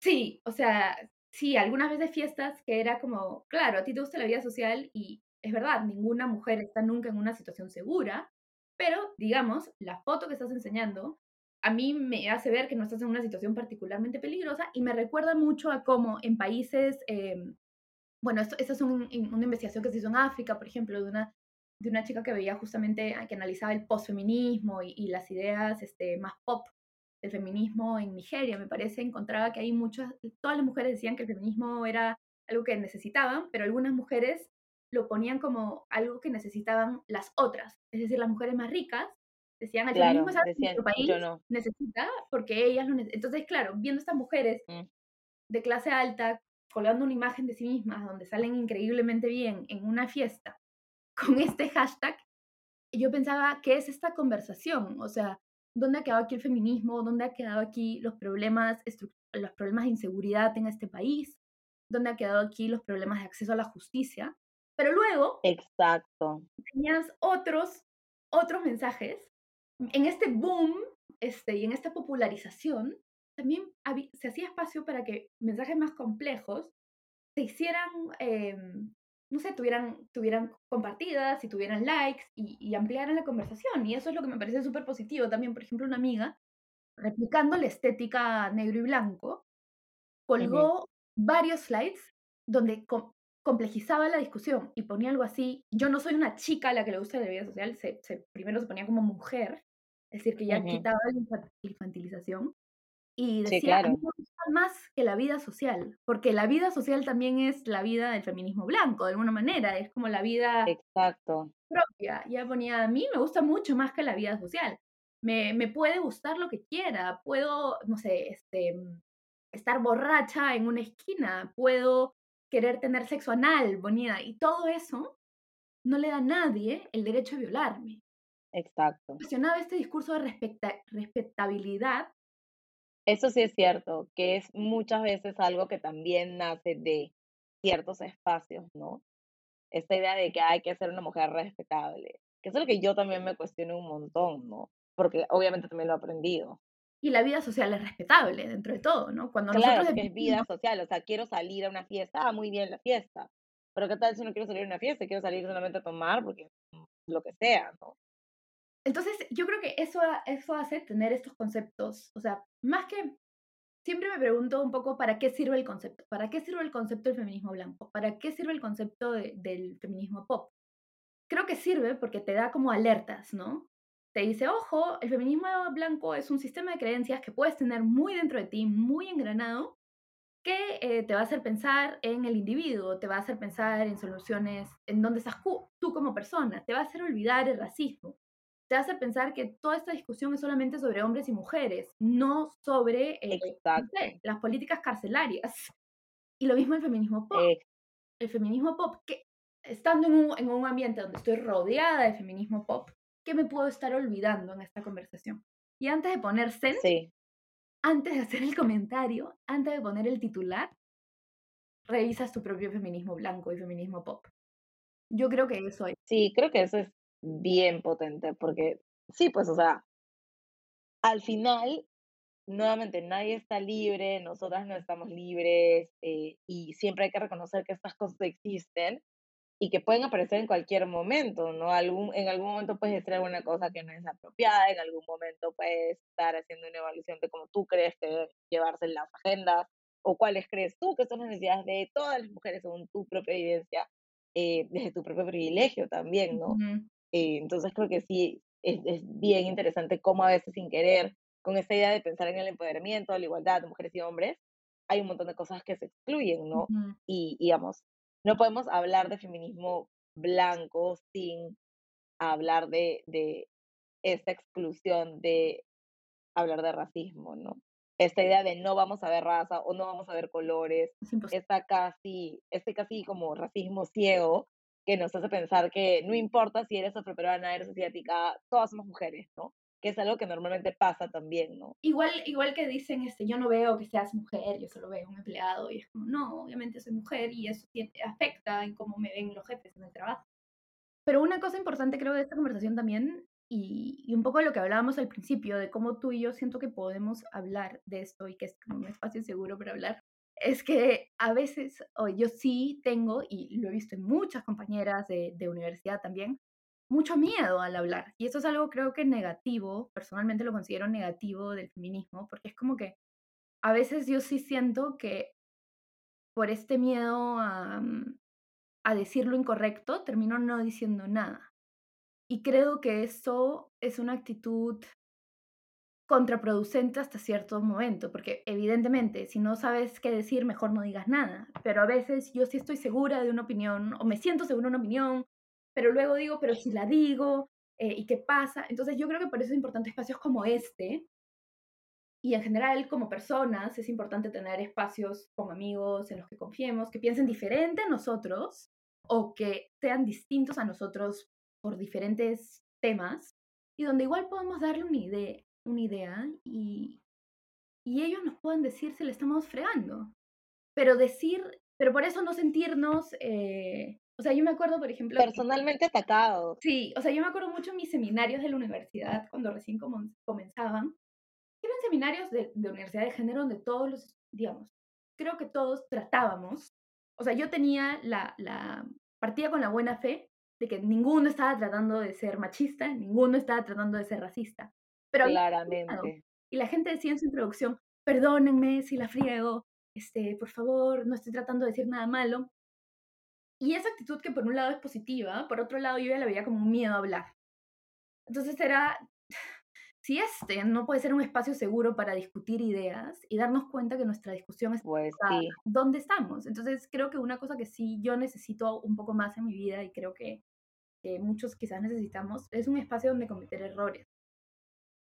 Sí, o sea, sí, algunas veces fiestas que era como, claro, a ti te gusta la vida social y es verdad, ninguna mujer está nunca en una situación segura, pero digamos, la foto que estás enseñando a mí me hace ver que no estás en una situación particularmente peligrosa y me recuerda mucho a cómo en países, em, bueno, esto, esta es una investigación que se hizo en África, por ejemplo, de una de una chica que veía justamente, ah, que analizaba el posfeminismo y, y las ideas este, más pop del feminismo en Nigeria, me parece, encontraba que hay muchas, todas las mujeres decían que el feminismo era algo que necesitaban, pero algunas mujeres lo ponían como algo que necesitaban las otras, es decir, las mujeres más ricas decían, el feminismo es algo que nuestro país necesita porque ellas lo necesitan. Entonces, claro, viendo estas mujeres mm. de clase alta colgando una imagen de sí mismas donde salen increíblemente bien en una fiesta con este hashtag, yo pensaba, ¿qué es esta conversación? O sea, ¿dónde ha quedado aquí el feminismo? ¿Dónde ha quedado aquí los problemas, los problemas de inseguridad en este país? ¿Dónde ha quedado aquí los problemas de acceso a la justicia? Pero luego, exacto, tenías otros, otros mensajes. En este boom este, y en esta popularización, también se hacía espacio para que mensajes más complejos se hicieran em, no sé, tuvieran, tuvieran compartidas y tuvieran likes y, ampliaran la conversación. Y eso es lo que me parece súper positivo. También, por ejemplo, una amiga, replicando la estética negro y blanco, colgó varios slides donde complejizaba la discusión y ponía algo así. Yo no soy una chica a la que le gusta la vida social, se, primero se ponía como mujer, es decir, que ya quitaba la infantilización. Y decía, a mí me gusta más que la vida social, porque la vida social también es la vida del feminismo blanco, de alguna manera, es como la vida Exacto. propia. Ya ponía, a mí me gusta mucho más que la vida social. Me, me puede gustar lo que quiera, puedo, no sé, este, estar borracha en una esquina, puedo querer tener sexo anal, bonita, y todo eso no le da a nadie el derecho a violarme. Exacto. Cuestionaba este discurso de respetabilidad eso sí es cierto, que es muchas veces algo que también nace de ciertos espacios, ¿no? Esta idea de que hay que ser una mujer respetable, que es lo que yo también me cuestiono un montón, ¿no? Porque obviamente también lo he aprendido. Y la vida social es respetable dentro de todo, ¿no? Cuando Claro, nosotros porque es vida social, o sea, quiero salir a una fiesta, ah, muy bien la fiesta. Pero ¿qué tal si no quiero salir a una fiesta? Quiero salir solamente a tomar porque mm, lo que sea, ¿no? Entonces, yo creo que eso, eso hace tener estos conceptos, o sea, más que siempre me pregunto un poco para qué sirve el concepto, para qué sirve el concepto del feminismo blanco, para qué sirve el concepto de- del feminismo pop. Creo que sirve porque te da como alertas, ¿no? Te dice, ojo, el feminismo blanco es un sistema de creencias que puedes tener muy dentro de ti, muy engranado, que eh, te va a hacer pensar en el individuo, te va a hacer pensar en soluciones, en dónde estás tú como persona, te va a hacer olvidar el racismo, te hacer pensar que toda esta discusión es solamente sobre hombres y mujeres, no sobre eh, no Exacto. sé, las políticas carcelarias. [LAUGHS] Y lo mismo el feminismo pop. ex- El feminismo pop, que estando en un, en un ambiente donde estoy rodeada de feminismo pop, ¿qué me puedo estar olvidando en esta conversación? Y antes de poner send, sí, antes de hacer el comentario, antes de poner el titular, revisas tu propio feminismo blanco y feminismo pop. Yo creo que eso es. sí, creo que eso es bien potente porque sí, pues, o sea, al final, nuevamente, nadie está libre, nosotras no estamos libres eh, y siempre hay que reconocer que estas cosas existen y que pueden aparecer en cualquier momento, ¿no? Algún, en algún momento puedes decir alguna cosa que no es apropiada, en algún momento puedes estar haciendo una evaluación de cómo tú crees que deben llevarse las agendas o cuáles crees tú que son las necesidades de todas las mujeres según tu propia evidencia, eh, desde tu propio privilegio también, ¿no? Eh, entonces creo que sí, es, es bien interesante cómo a veces sin querer, con esta idea de pensar en el empoderamiento, la igualdad de mujeres y hombres, hay un montón de cosas que se excluyen, ¿no? Y, y, digamos, no podemos hablar de feminismo blanco sin hablar de, de esta exclusión de hablar de racismo, ¿no? Esta idea de no vamos a ver raza o no vamos a ver colores, Es esta casi, este casi como racismo ciego que nos hace pensar que no importa si eres afroperuana, eres asiática, todas somos mujeres, ¿no? Que es algo que normalmente pasa también, ¿no? Igual, igual que dicen, este, yo no veo que seas mujer, yo solo veo un empleado, y es como, no, obviamente soy mujer y eso afecta en cómo me ven los jefes en el trabajo. Pero una cosa importante creo de esta conversación también, y, y un poco de lo que hablábamos al principio, de cómo tú y yo siento que podemos hablar de esto y que es como un espacio seguro para hablar, es que a veces yo sí tengo, y lo he visto en muchas compañeras de, de universidad también, mucho miedo al hablar. Y eso es algo creo que negativo, personalmente lo considero negativo del feminismo, porque es como que a veces yo sí siento que por este miedo a, mm, a decir lo incorrecto, termino no diciendo nada. Y creo que eso es una actitud contraproducente hasta cierto momento, porque evidentemente si no sabes qué decir, mejor no digas nada. Pero a veces yo sí estoy segura de una opinión o me siento segura de una opinión, pero luego digo, pero si la digo, eh, ¿y qué pasa? Entonces yo creo que por eso es importante espacios como este. Y en general, como personas, es importante tener espacios con amigos en los que confiemos, que piensen diferente a nosotros o que sean distintos a nosotros por diferentes temas y donde igual podemos darle una idea, una idea y, y ellos nos pueden decir si le estamos fregando. Pero decir, pero por eso no sentirnos, eh, o sea, yo me acuerdo, por ejemplo, que- Personalmente atacados. sí, o sea, yo me acuerdo mucho en mis seminarios de la universidad, cuando recién comenzaban, eran seminarios de, de universidad de género donde todos los, digamos, creo que todos tratábamos, o sea, yo tenía la, la partida con la buena fe de que ninguno estaba tratando de ser machista, ninguno estaba tratando de ser racista, pero. Claramente. Y la gente decía en su introducción, perdónenme si la friego, este, por favor, no estoy tratando de decir nada malo. Y esa actitud que por un lado es positiva, por otro lado yo ya la veía como un miedo a hablar. Entonces era, [SIGHS] si este no puede ser un espacio seguro para discutir ideas y darnos cuenta que nuestra discusión está Pues sí. dónde estamos. Entonces creo que una cosa que sí yo necesito un poco más en mi vida y creo que, que muchos quizás necesitamos es un espacio donde cometer errores.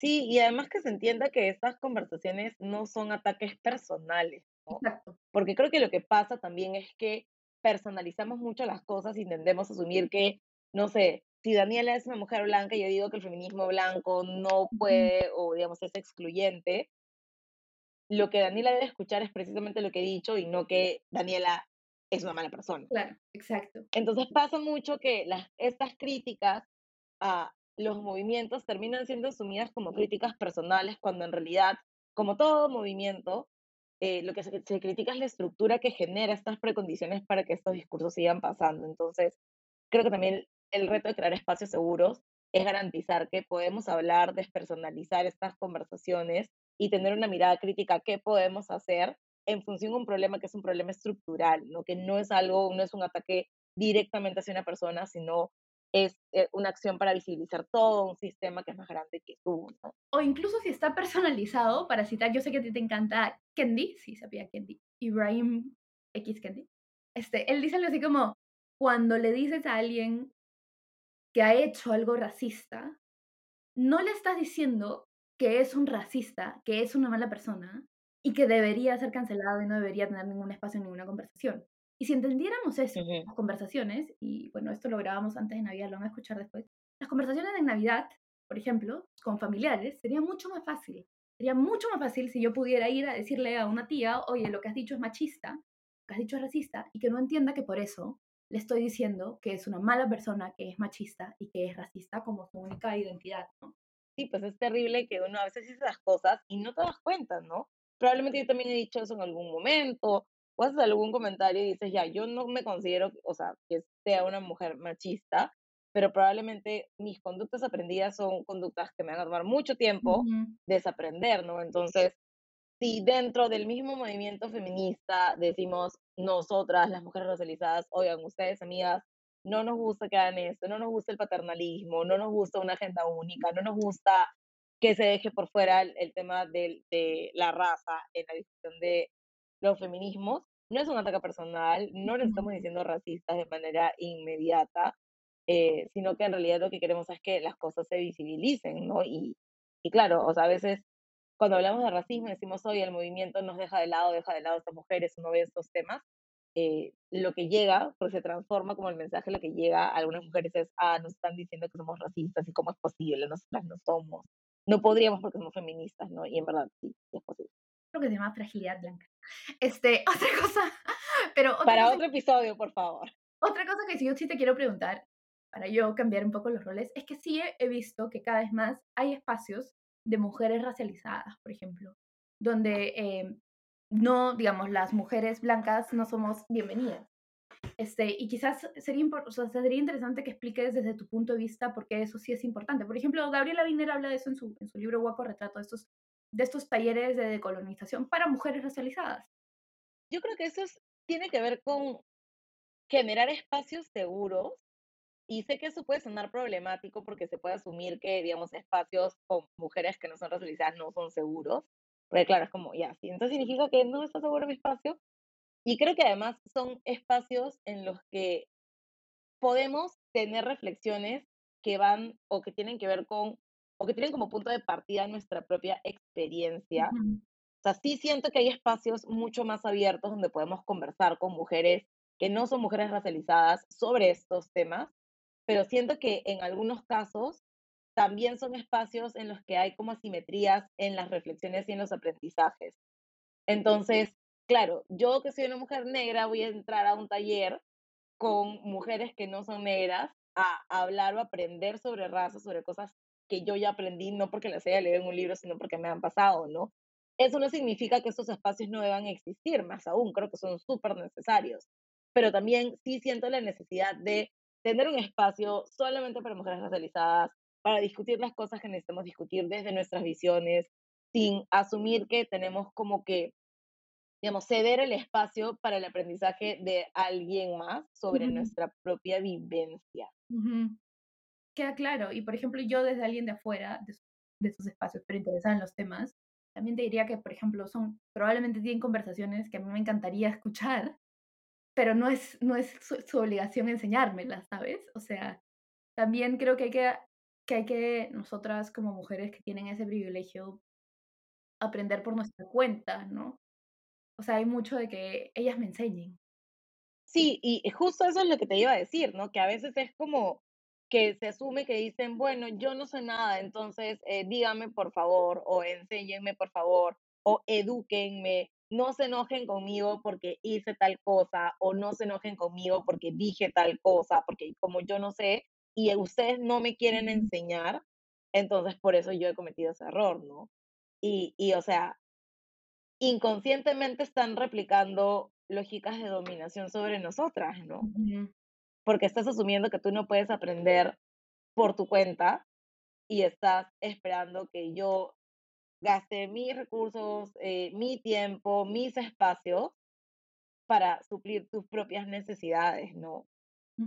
Sí, y además que se entienda que estas conversaciones no son ataques personales, ¿no? Exacto. Porque creo que lo que pasa también es que personalizamos mucho las cosas y tendemos a asumir que, no sé, si Daniela es una mujer blanca y yo digo que el feminismo blanco no puede o digamos es excluyente, lo que Daniela debe escuchar es precisamente lo que he dicho y no que Daniela es una mala persona. Claro, exacto. Entonces pasa mucho que las, estas críticas a los movimientos terminan siendo asumidas como críticas personales cuando en realidad como todo movimiento, eh, lo que se, critica es la estructura que genera estas precondiciones para que estos discursos sigan pasando. Entonces, creo que también el reto de crear espacios seguros es garantizar que podemos hablar, despersonalizar estas conversaciones y tener una mirada crítica qué podemos hacer en función de un problema que es un problema estructural, ¿no? que no es algo, no es un ataque directamente hacia una persona, sino es eh, una acción para visibilizar todo un sistema que es más grande que tú. O incluso si está personalizado, para citar, yo sé que a ti te encanta Kendi, sí, sabía Kendi, Ibrahim X Kendi. Este, él dice algo así como, cuando le dices a alguien que ha hecho algo racista, no le estás diciendo que es un racista, que es una mala persona y que debería ser cancelado y no debería tener ningún espacio en ninguna conversación. Y si entendiéramos eso, las conversaciones, y bueno, esto lo grabamos antes de Navidad, lo van a escuchar después, las conversaciones de Navidad, por ejemplo, con familiares, sería mucho más fácil. Sería mucho más fácil si yo pudiera ir a decirle a una tía, oye, lo que has dicho es machista, lo que has dicho es racista, y que no entienda que por eso le estoy diciendo que es una mala persona, que es machista y que es racista como su única identidad, ¿no? Sí, pues es terrible que uno a veces dice las cosas y no te das cuenta, ¿no? Probablemente yo también he dicho eso en algún momento, o haces algún comentario y dices, ya, yo no me considero, o sea, que sea una mujer machista, pero probablemente mis conductas aprendidas son conductas que me van a tomar mucho tiempo desaprender, ¿no? Entonces, si dentro del mismo movimiento feminista decimos nosotras, las mujeres racializadas, oigan, ustedes, amigas, no nos gusta que hagan esto, no nos gusta el paternalismo, no nos gusta una agenda única, no nos gusta que se deje por fuera el, tema de, de, la raza en la discusión de los feminismos. No es un ataque personal, no le estamos diciendo racistas de manera inmediata, eh, sino que en realidad lo que queremos es que las cosas se visibilicen, ¿no? Y, y claro, o sea, a veces cuando hablamos de racismo decimos, hoy el movimiento nos deja de lado, deja de lado a estas mujeres, uno ve estos temas, eh, lo que llega, pues se transforma como el mensaje, lo que llega a algunas mujeres es, ah, nos están diciendo que somos racistas y cómo es posible, nosotras no somos, no podríamos porque somos feministas, ¿no? Y en verdad sí, sí es posible. Creo que se llama fragilidad blanca. Este, [LAUGHS] otra cosa, pero... Para otro episodio, por favor. Otra cosa que sí, yo sí te quiero preguntar, para yo cambiar un poco los roles, es que sí he visto que cada vez más hay espacios de mujeres racializadas, por ejemplo, donde eh, no, digamos, las mujeres blancas no somos bienvenidas. Este, y quizás sería, o sea, sería interesante que expliques desde tu punto de vista por qué eso sí es importante. Por ejemplo, Gabriela Wiener habla de eso en su, en su libro Guapo Retrato, de estos, de estos talleres de decolonización para mujeres racializadas. Yo creo que eso tiene que ver con generar espacios seguros y sé que eso puede sonar problemático porque se puede asumir que, digamos, espacios con mujeres que no son racializadas no son seguros. Porque claro, es como, ya, sí, entonces significa que no está seguro mi espacio. Y creo que además son espacios en los que podemos tener reflexiones que van o que tienen que ver con, o que tienen como punto de partida nuestra propia experiencia. O sea, sí siento que hay espacios mucho más abiertos donde podemos conversar con mujeres que no son mujeres racializadas sobre estos temas pero siento que en algunos casos también son espacios en los que hay como asimetrías en las reflexiones y en los aprendizajes. Entonces, claro, yo que soy una mujer negra voy a entrar a un taller con mujeres que no son negras a hablar o aprender sobre raza, sobre cosas que yo ya aprendí, no porque las haya leído en un libro, sino porque me han pasado, ¿no? Eso no significa que estos espacios no deban existir, más aún, creo que son súper necesarios. Pero también sí siento la necesidad de tener un espacio solamente para mujeres racializadas, para discutir las cosas que necesitamos discutir desde nuestras visiones, sin asumir que tenemos como que, digamos, ceder el espacio para el aprendizaje de alguien más sobre nuestra propia vivencia. Queda claro. Y por ejemplo, yo desde alguien de afuera, de, de esos espacios, pero interesada en los temas, también te diría que, por ejemplo, son probablemente tienen conversaciones que a mí me encantaría [LAUGHS] escuchar, pero no es, no es su, obligación enseñármela, ¿sabes? O sea, también creo que hay que, que hay que, nosotras como mujeres que tienen ese privilegio, aprender por nuestra cuenta, ¿no? O sea, hay mucho de que ellas me enseñen. Sí, y justo eso es lo que te iba a decir, ¿no? Que a veces es como que se asume que dicen, bueno, yo no sé nada, entonces eh, dígame por favor, o enséñenme por favor, o edúquenme, no se enojen conmigo porque hice tal cosa o no se enojen conmigo porque dije tal cosa, porque como yo no sé y ustedes no me quieren enseñar, entonces por eso yo he cometido ese error, ¿no? Y, y o sea, inconscientemente están replicando lógicas de dominación sobre nosotras, ¿no? Porque estás asumiendo que tú no puedes aprender por tu cuenta y estás esperando que yo gaste mis recursos, eh, mi tiempo, mis espacios para suplir tus propias necesidades, ¿no?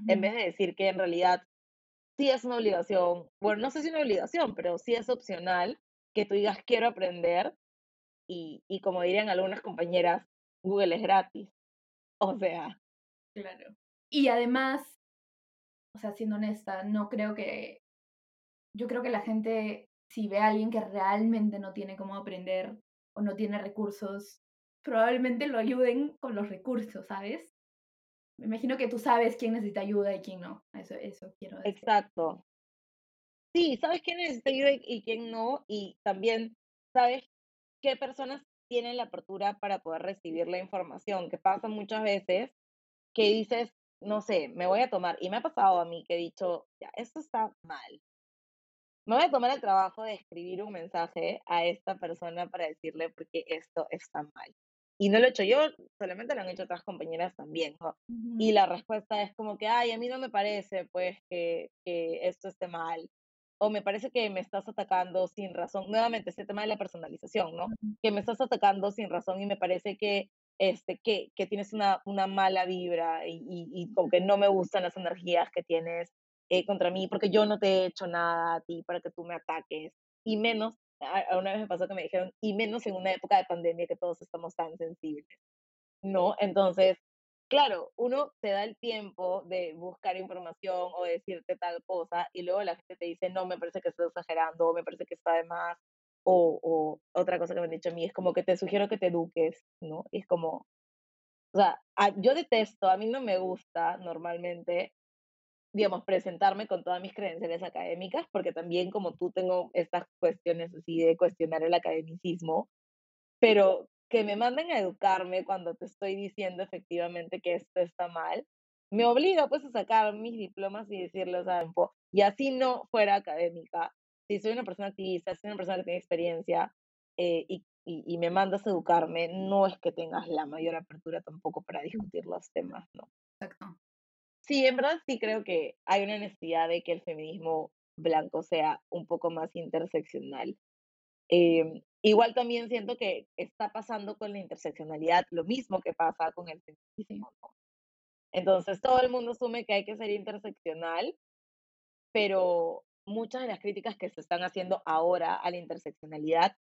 En Ujú. vez de decir que en realidad sí es una obligación, bueno, no sé si una obligación, pero sí es opcional que tú digas quiero aprender y, y como dirían algunas compañeras, Google es gratis. O sea, Claro. Y además, o sea, siendo honesta, no creo que yo creo que la gente, si ve a alguien que realmente no tiene cómo aprender o no tiene recursos, probablemente lo ayuden con los recursos, ¿sabes? Me imagino que tú sabes quién necesita ayuda y quién no. Eso, eso quiero decir. exacto. Sí, sabes quién necesita ayuda y, quién no, y también sabes qué personas tienen la apertura para poder recibir la información, que pasa muchas veces que dices, no sé, me voy a tomar, y me ha pasado a mí que he dicho, ya, esto está mal. Me voy a tomar el trabajo de escribir un mensaje a esta persona para decirle porque esto está mal. Y no lo he hecho yo, solamente lo han hecho otras compañeras también, ¿no? Y la respuesta es como que, ay, a mí no me parece, pues, que, que esto esté mal. O me parece que me estás atacando sin razón. Nuevamente, ese tema de la personalización, ¿no? Que me estás atacando sin razón y me parece que, este, que, que tienes una, una mala vibra y, y, y como que no me gustan las energías que tienes eh, contra mí porque yo no te he hecho nada a ti para que tú me ataques. Y menos, a- una vez me pasó que me dijeron, y menos en una época de pandemia que todos estamos tan sensibles, ¿no? Entonces, claro, uno te da el tiempo de buscar información o decirte tal cosa y luego la gente te dice, no, me parece que estás exagerando, me parece que está de más, o, o otra cosa que me han dicho a mí es como que te sugiero que te eduques, ¿no? Y es como, o sea, a- yo detesto, a mí no me gusta normalmente digamos, presentarme con todas mis credenciales académicas, porque también como tú tengo estas cuestiones así de cuestionar el academicismo, pero que me manden a educarme cuando te estoy diciendo efectivamente que esto está mal, me obliga pues a sacar mis diplomas y decirles a y así no fuera académica, si soy una persona activista, si soy una persona que tiene experiencia eh, y, y, y me mandas a educarme, no es que tengas la mayor apertura tampoco para discutir los temas, ¿no? Exacto. Sí, en verdad sí creo que hay una necesidad de que el feminismo blanco sea un poco más interseccional. Em, igual también siento que está pasando con la interseccionalidad lo mismo que pasa con el feminismo, ¿no? Entonces todo el mundo asume que hay que ser interseccional, pero muchas de las críticas que se están haciendo ahora a la interseccionalidad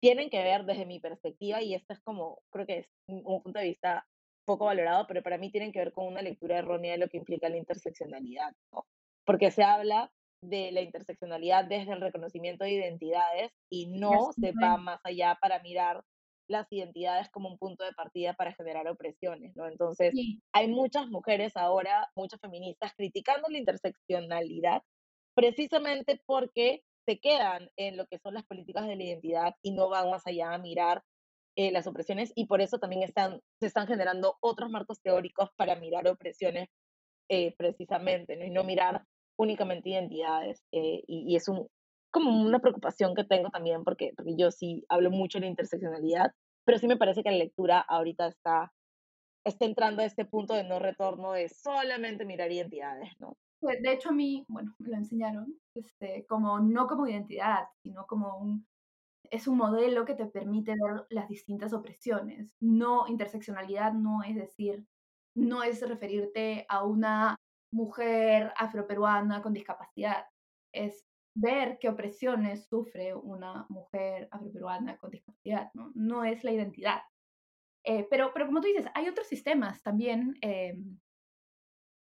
tienen que ver desde mi perspectiva, y esto es como, creo que es un, un punto de vista poco valorado, pero para mí tienen que ver con una lectura errónea de lo que implica la interseccionalidad, ¿no? Porque se habla de la interseccionalidad desde el reconocimiento de identidades y no se va más allá para mirar las identidades como un punto de partida para generar opresiones, ¿no? Entonces, Sí, hay muchas mujeres ahora, muchas feministas criticando la interseccionalidad precisamente porque se quedan en lo que son las políticas de la identidad y no van más allá a mirar eh, las opresiones y por eso también están, se están generando otros marcos teóricos para mirar opresiones eh, precisamente ¿no? y no mirar únicamente identidades. eh, y, y es un, como una preocupación que tengo también porque, porque yo sí hablo mucho de la interseccionalidad, pero sí me parece que la lectura ahorita está, está entrando a este punto de no retorno de solamente mirar identidades, ¿no? De hecho a mí, bueno, me lo enseñaron, este, como no como identidad, sino como un es un modelo que te permite ver las distintas opresiones. No, interseccionalidad no es decir, no es referirte a una mujer afroperuana con discapacidad, es ver qué opresiones sufre una mujer afroperuana con discapacidad, ¿no? No es la identidad. Eh, pero, pero como tú dices, hay otros sistemas también, eh,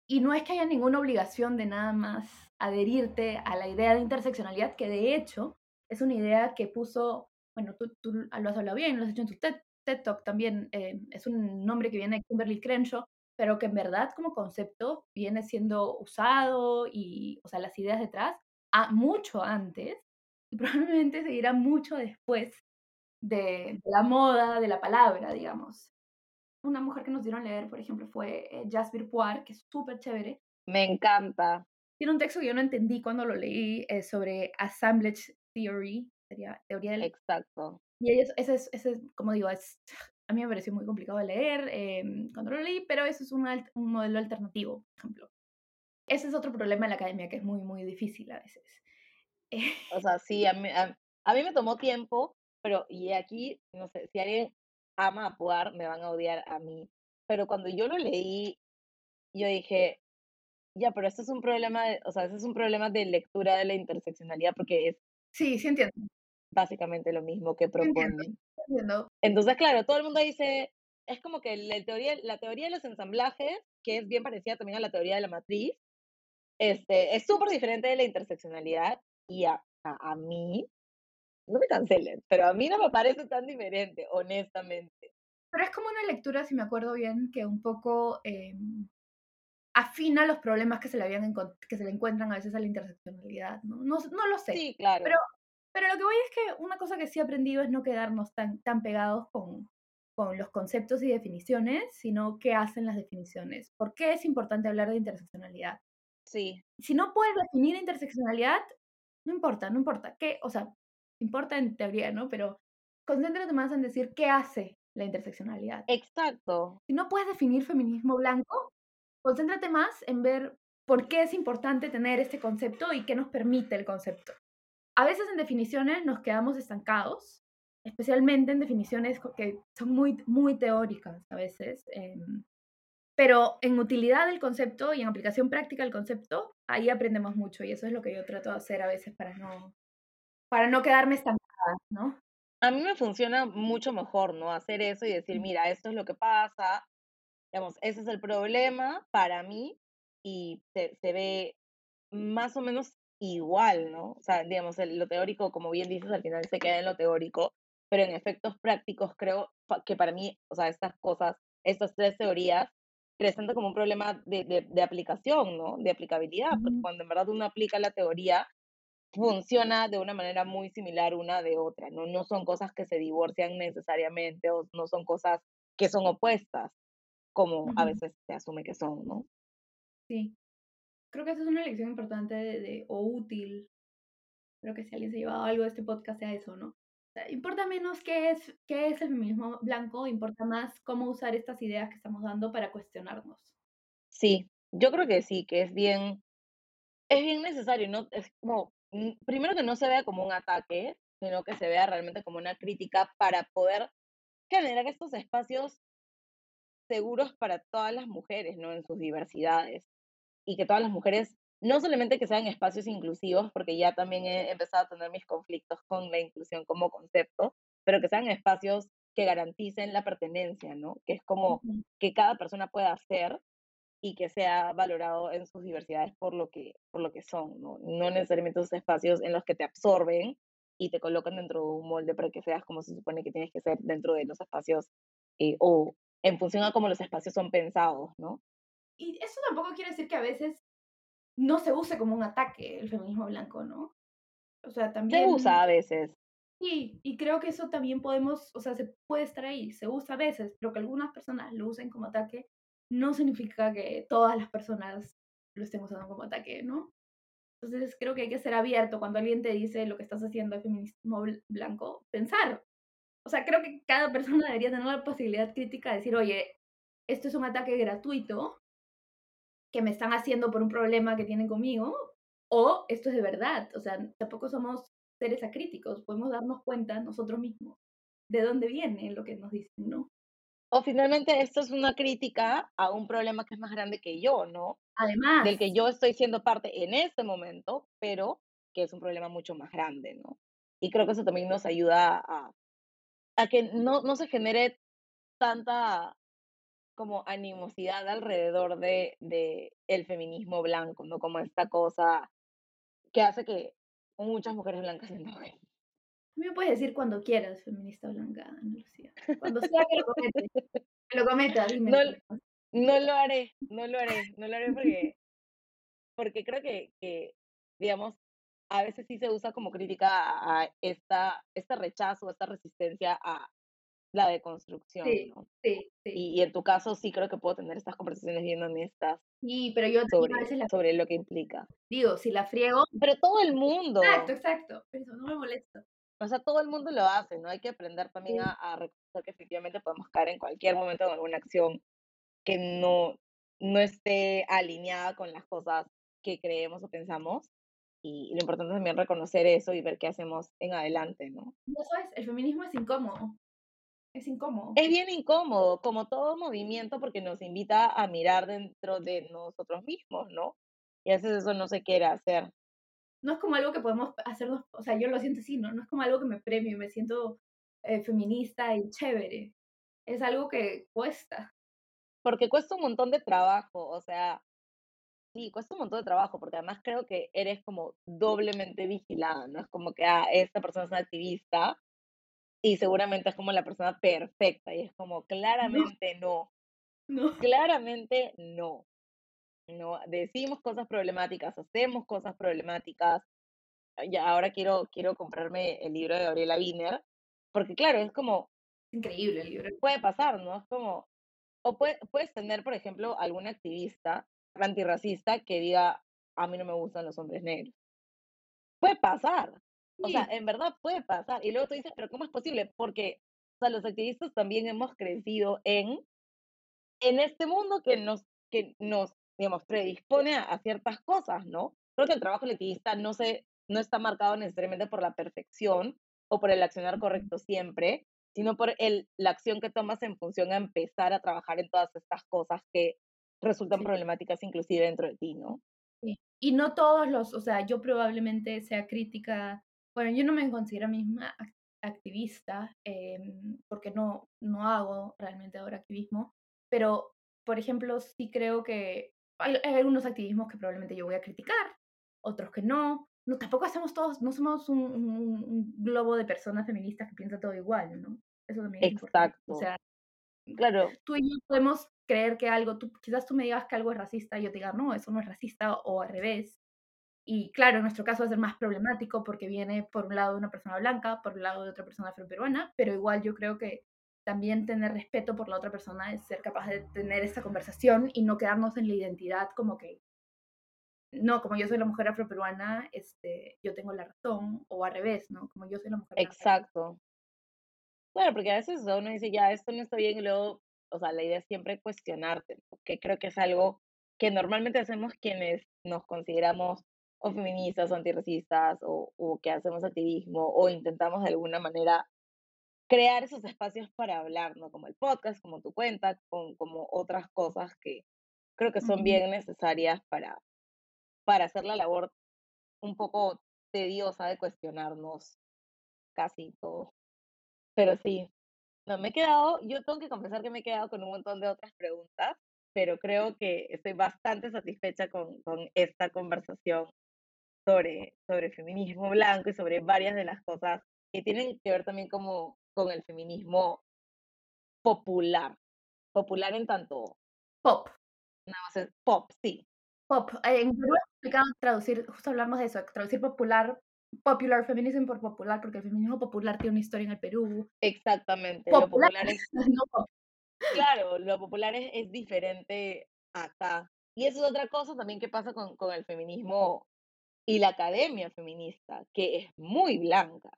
y no es que haya ninguna obligación de nada más adherirte a la idea de interseccionalidad, que de hecho es una idea que puso, bueno, tú, tú lo has hablado bien, lo has hecho en tu TED, Talk también, eh, es un nombre que viene de Kimberly Crenshaw, pero que en verdad como concepto viene siendo usado y, o sea, las ideas detrás, a, mucho antes y probablemente seguirá mucho después de, de la moda, de la palabra, digamos una mujer que nos dieron a leer, por ejemplo, fue eh, Jasbir Puar, que es súper chévere. Me encanta, Tiene un texto que yo no entendí cuando lo leí eh, sobre assemblage theory, sería teoría del, exacto. Y ese es, ese es, como digo, es, a mí me pareció muy complicado de leer em, cuando lo leí, pero eso es un, un modelo alternativo, por ejemplo. Ese es otro problema en la academia que es muy, muy difícil a veces. O sea, sí, a mí, a, mí me tomó tiempo, pero y aquí, no sé, si alguien ama a Puar, me van a odiar a mí. Pero cuando yo lo leí, yo dije, ya, pero esto es un problema, de, o sea, eso es un problema de lectura de la interseccionalidad porque es... Sí, sí entiendo. Básicamente lo mismo que proponen. Entonces, claro, todo el mundo dice, es como que la teoría, la teoría de los ensamblajes, que es bien parecida también a la teoría de la matriz, este, es súper diferente de la interseccionalidad y a, a, mí, no me cancelen, pero a mí no me parece tan diferente, honestamente. Pero es como una lectura, si me acuerdo bien, que un poco em, afina los problemas que se le habían que se le encuentran a veces a la interseccionalidad, ¿no? No, no lo sé. Sí, claro. Pero, pero lo que voy es que una cosa que sí he aprendido es no quedarnos tan, tan pegados con, con los conceptos y definiciones, sino qué hacen las definiciones. ¿Por qué es importante hablar de interseccionalidad? Sí. Si no puedes definir interseccionalidad, no importa, no importa. ¿Qué? O sea, importa en teoría, ¿no? Pero concéntrate más en decir qué hace la interseccionalidad. Exacto. Si no puedes definir feminismo blanco, concéntrate más en ver por qué es importante tener este concepto y qué nos permite el concepto. A veces en definiciones nos quedamos estancados, especialmente en definiciones que son muy, muy teóricas a veces, em, pero en utilidad del concepto y en aplicación práctica del concepto, ahí aprendemos mucho y eso es lo que yo trato de hacer a veces para no, para no quedarme estancada, ¿no? A mí me funciona mucho mejor, ¿no? Hacer eso y decir, mira, esto es lo que pasa, Digamos, ese es el problema para mí y se, se ve más o menos igual, ¿no? O sea, digamos, lo teórico, como bien dices, al final se queda en lo teórico, pero en efectos prácticos creo que para mí, o sea, estas cosas, estas tres teorías, presentan como un problema de, de, de aplicación, ¿no? De aplicabilidad, porque cuando en verdad uno aplica la teoría, funciona de una manera muy similar una de otra, ¿no? No son cosas que se divorcian necesariamente o no son cosas que son opuestas como a veces se asume que son, ¿no? Sí. Creo que esa es una lección importante de, o útil. Creo que si alguien se ha llevado algo de este podcast sea eso, ¿no? importa menos qué es, qué es el feminismo blanco, importa más cómo usar estas ideas que estamos dando para cuestionarnos. Sí, yo creo que sí, que es bien, es bien necesario, ¿no? Es como, primero que no se vea como un ataque, sino que se vea realmente como una crítica para poder generar estos espacios seguros para todas las mujeres, ¿no? En sus diversidades. Y que todas las mujeres, no solamente que sean espacios inclusivos, porque ya también he empezado a tener mis conflictos con la inclusión como concepto, pero que sean espacios que garanticen la pertenencia, ¿no? Que es como que cada persona pueda hacer y que sea valorado en sus diversidades por lo que, por lo que son, ¿no? No necesariamente esos espacios en los que te absorben y te colocan dentro de un molde para que seas como se supone que tienes que ser dentro de los espacios eh, o en función a cómo los espacios son pensados, ¿no? Y eso tampoco quiere decir que a veces no se use como un ataque el feminismo blanco, ¿no? O sea, también... Se usa a veces. Sí, y creo que eso también podemos, o sea, se puede estar ahí, se usa a veces, pero que algunas personas lo usen como ataque no significa que todas las personas lo estén usando como ataque, ¿no? Entonces creo que hay que ser abierto cuando alguien te dice lo que estás haciendo es feminismo blanco, pensar, o sea, creo que cada persona debería tener la posibilidad crítica de decir, oye, esto es un ataque gratuito que me están haciendo por un problema que tienen conmigo, o esto es de verdad. O sea, tampoco somos seres acríticos, podemos darnos cuenta nosotros mismos de dónde viene lo que nos dicen, ¿no? O finalmente esto es una crítica a un problema que es más grande que yo, ¿no? Además. Del que yo estoy siendo parte en este momento, pero que es un problema mucho más grande, ¿no? Y creo que eso también nos ayuda a, a que no, no se genere tanta como animosidad alrededor de, de el feminismo blanco, ¿no? Como esta cosa que hace que muchas mujeres blancas se enojen. Me puedes decir cuando quieras, feminista blanca, Ana Lucía. Cuando sea que lo cometes. Que lo cometa, dime. No, no, lo haré, no lo haré, no lo haré porque, porque creo que, que, digamos, a veces sí se usa como crítica a esta, este rechazo, esta resistencia a la deconstrucción, sí, ¿no? Sí, sí. Y, en tu caso sí creo que puedo tener estas conversaciones bien honestas. Sí, pero yo sobre, a veces sobre lo que implica. Digo, si la friego... Pero todo el mundo. Exacto, exacto. Pero no me molesta. O sea, todo el mundo lo hace, ¿no? Hay que aprender también a, a reconocer que efectivamente podemos caer en cualquier momento en alguna acción que no, no esté alineada con las cosas que creemos o pensamos. Y, lo importante es también reconocer eso y ver qué hacemos en adelante, ¿no? Ya sabes, el feminismo es incómodo. Es incómodo. Es bien incómodo, como todo movimiento, porque nos invita a mirar dentro de nosotros mismos, ¿no? Y a veces eso no se quiere hacer. No es como algo que podemos hacernos, o sea, yo lo siento así, ¿no? No es como algo que me premio y me siento eh, feminista y chévere. Es algo que cuesta. Porque cuesta un montón de trabajo, o sea, sí, cuesta un montón de trabajo, porque además creo que eres como doblemente vigilada, ¿no? Es como que, ah, esta persona es una activista y seguramente es como la persona perfecta y es como, No, claramente no, no. claramente no. No, decimos cosas problemáticas, hacemos cosas problemáticas. Ya ahora quiero, quiero comprarme el libro de Gabriela Wiener, porque claro, es como, Increíble el libro. puede pasar, ¿no? Es como, o puede- puedes tener, por ejemplo, algún activista antirracista que diga, a mí no me gustan los hombres negros. Puede pasar. O sea, en verdad puede pasar. Y luego tú dices, pero ¿cómo es posible? Porque, o sea, los activistas también hemos crecido en, en este mundo que nos, que nos, digamos, predispone a, ciertas cosas, ¿no? Creo que el trabajo del activista no se, no está marcado necesariamente por la perfección o por el accionar correcto siempre, sino por el, la acción que tomas en función a empezar a trabajar en todas estas cosas que resultan problemáticas inclusive dentro de ti, ¿no? sí. Y no todos los, o sea, yo probablemente sea crítica, bueno, yo no me considero misma ac- activista, em, porque no, no hago realmente ahora activismo, pero, por ejemplo, sí creo que hay, hay algunos activismos que probablemente yo voy a criticar, otros que no. No, tampoco hacemos todos, no somos un, un- un globo de personas feministas que piensan todo igual, ¿no? Eso también es importante. O Exacto. sea, Claro, tú y yo podemos creer que algo, tú, quizás tú me digas que algo es racista y yo te diga, no, eso no es racista o al revés. Y claro, en nuestro caso va a ser más problemático porque viene por un lado de una persona blanca, por un lado de otra persona afroperuana, pero igual yo creo que también tener respeto por la otra persona es ser capaz de tener esta conversación y no quedarnos en la identidad como que, no, como yo soy la mujer afroperuana, este, yo tengo la razón, o al revés, ¿no? Como yo soy la mujer exacto. Claro, porque a veces uno dice, ya, esto no está bien, y luego, o sea, la idea es siempre cuestionarte, que creo que es algo que normalmente hacemos quienes nos consideramos o feministas o antirracistas o, o que hacemos activismo o intentamos de alguna manera crear esos espacios para hablar, ¿no? Como el podcast, como tu cuenta, con, como otras cosas que creo que son Ujú. bien necesarias para, para hacer la labor un poco tediosa de cuestionarnos casi todo. Pero sí, No, me he quedado, yo tengo que confesar que me he quedado con un montón de otras preguntas, pero creo que estoy bastante satisfecha con, con esta conversación sobre, sobre feminismo blanco y sobre varias de las cosas que tienen que ver también como con el feminismo popular, popular en tanto, Pop. nada más es pop, sí, Pop. Eh, En Perú es complicado traducir, justo hablamos de eso, traducir popular, popular feminism por popular, porque el feminismo popular tiene una historia en el Perú. exactamente, lo Popular, popular es, [LAUGHS] no claro, lo popular es, es diferente acá. Y eso es otra cosa también que pasa con, con el feminismo y la academia feminista, que es muy blanca,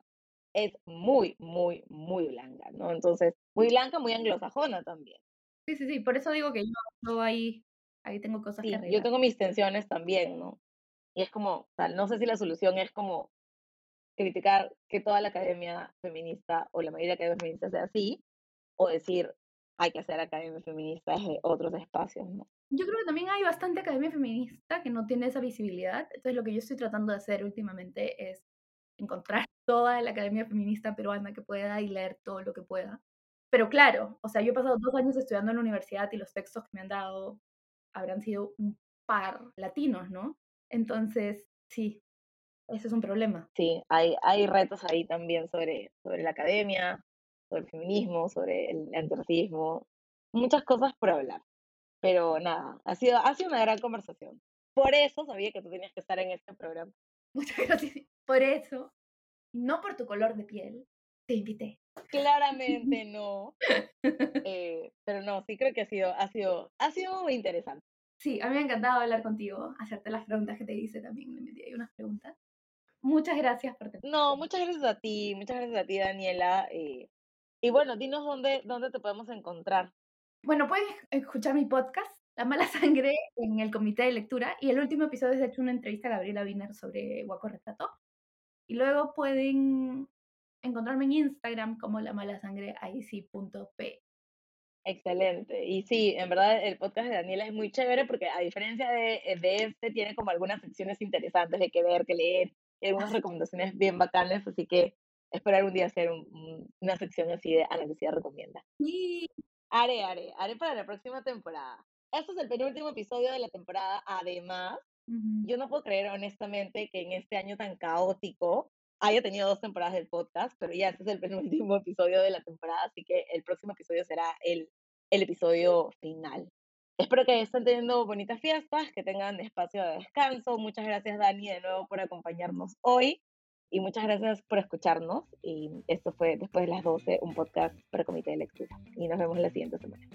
es muy, muy, muy blanca, ¿no? Entonces, muy blanca, muy anglosajona también. Sí, sí, sí, por eso digo que yo, yo ahí, ahí tengo cosas que Sí, yo arreglar. tengo mis tensiones también, ¿no? Y es como, o sea, no sé si la solución es como criticar que toda la academia feminista o la mayoría de academias feministas sea así, o decir, hay que hacer academias feministas de otros espacios, ¿no? Yo creo que también hay bastante academia feminista que no tiene esa visibilidad, entonces lo que yo estoy tratando de hacer últimamente es encontrar [LAUGHS] toda la academia feminista peruana que pueda y leer todo lo que pueda. Pero claro, o sea, yo he pasado dos años estudiando en la universidad y los textos que me han dado habrán sido un par latinos, ¿no? Entonces, sí, ese es un problema. Sí, hay, hay retos ahí también sobre, sobre la academia, sobre el feminismo, sobre el antirracismo, muchas cosas por hablar. Pero nada, ha sido, ha sido una gran conversación. Por eso sabía que tú tenías que estar en este programa. [LAUGHS] Muchas gracias. Por eso, no por tu color de piel, te invité. Claramente [LAUGHS] no. eh, pero no, sí creo que ha sido, ha sido, ha sido muy interesante. Sí, a mí me ha encantado hablar contigo, hacerte las preguntas que te hice también, me metí ahí unas preguntas. muchas gracias por tener. No, muchas gracias a ti, muchas gracias a ti, Daniela. Eh, y bueno, dinos dónde, dónde te podemos encontrar. Bueno, puedes escuchar mi podcast, La Mala Sangre, en el comité de lectura. Y el último episodio es de hecho una entrevista a Gabriela Wiener sobre Guaco Retrato. Y luego pueden encontrarme en Instagram como la mala sangre p Excelente. Y sí, en verdad el podcast de Daniela es muy chévere porque a diferencia de, de este, tiene como algunas secciones interesantes de que ver, que leer, y algunas recomendaciones bien bacanas, así que espero algún día hacer una sección así de Ana Lucía recomienda. Sí. Haré, haré, haré para la próxima temporada. Este es el penúltimo episodio de la temporada. Además, yo no puedo creer honestamente que en este año tan caótico haya tenido dos temporadas del podcast, pero ya este es el [LAUGHS] penúltimo episodio de la temporada, así que el próximo episodio será el, el episodio final. Espero que estén teniendo bonitas fiestas, que tengan espacio de descanso. Muchas gracias, Dani, de nuevo por acompañarnos hoy. Y muchas gracias por escucharnos. Y esto fue Después de las 12, un podcast para comité de lectura. Y nos vemos la siguiente semana.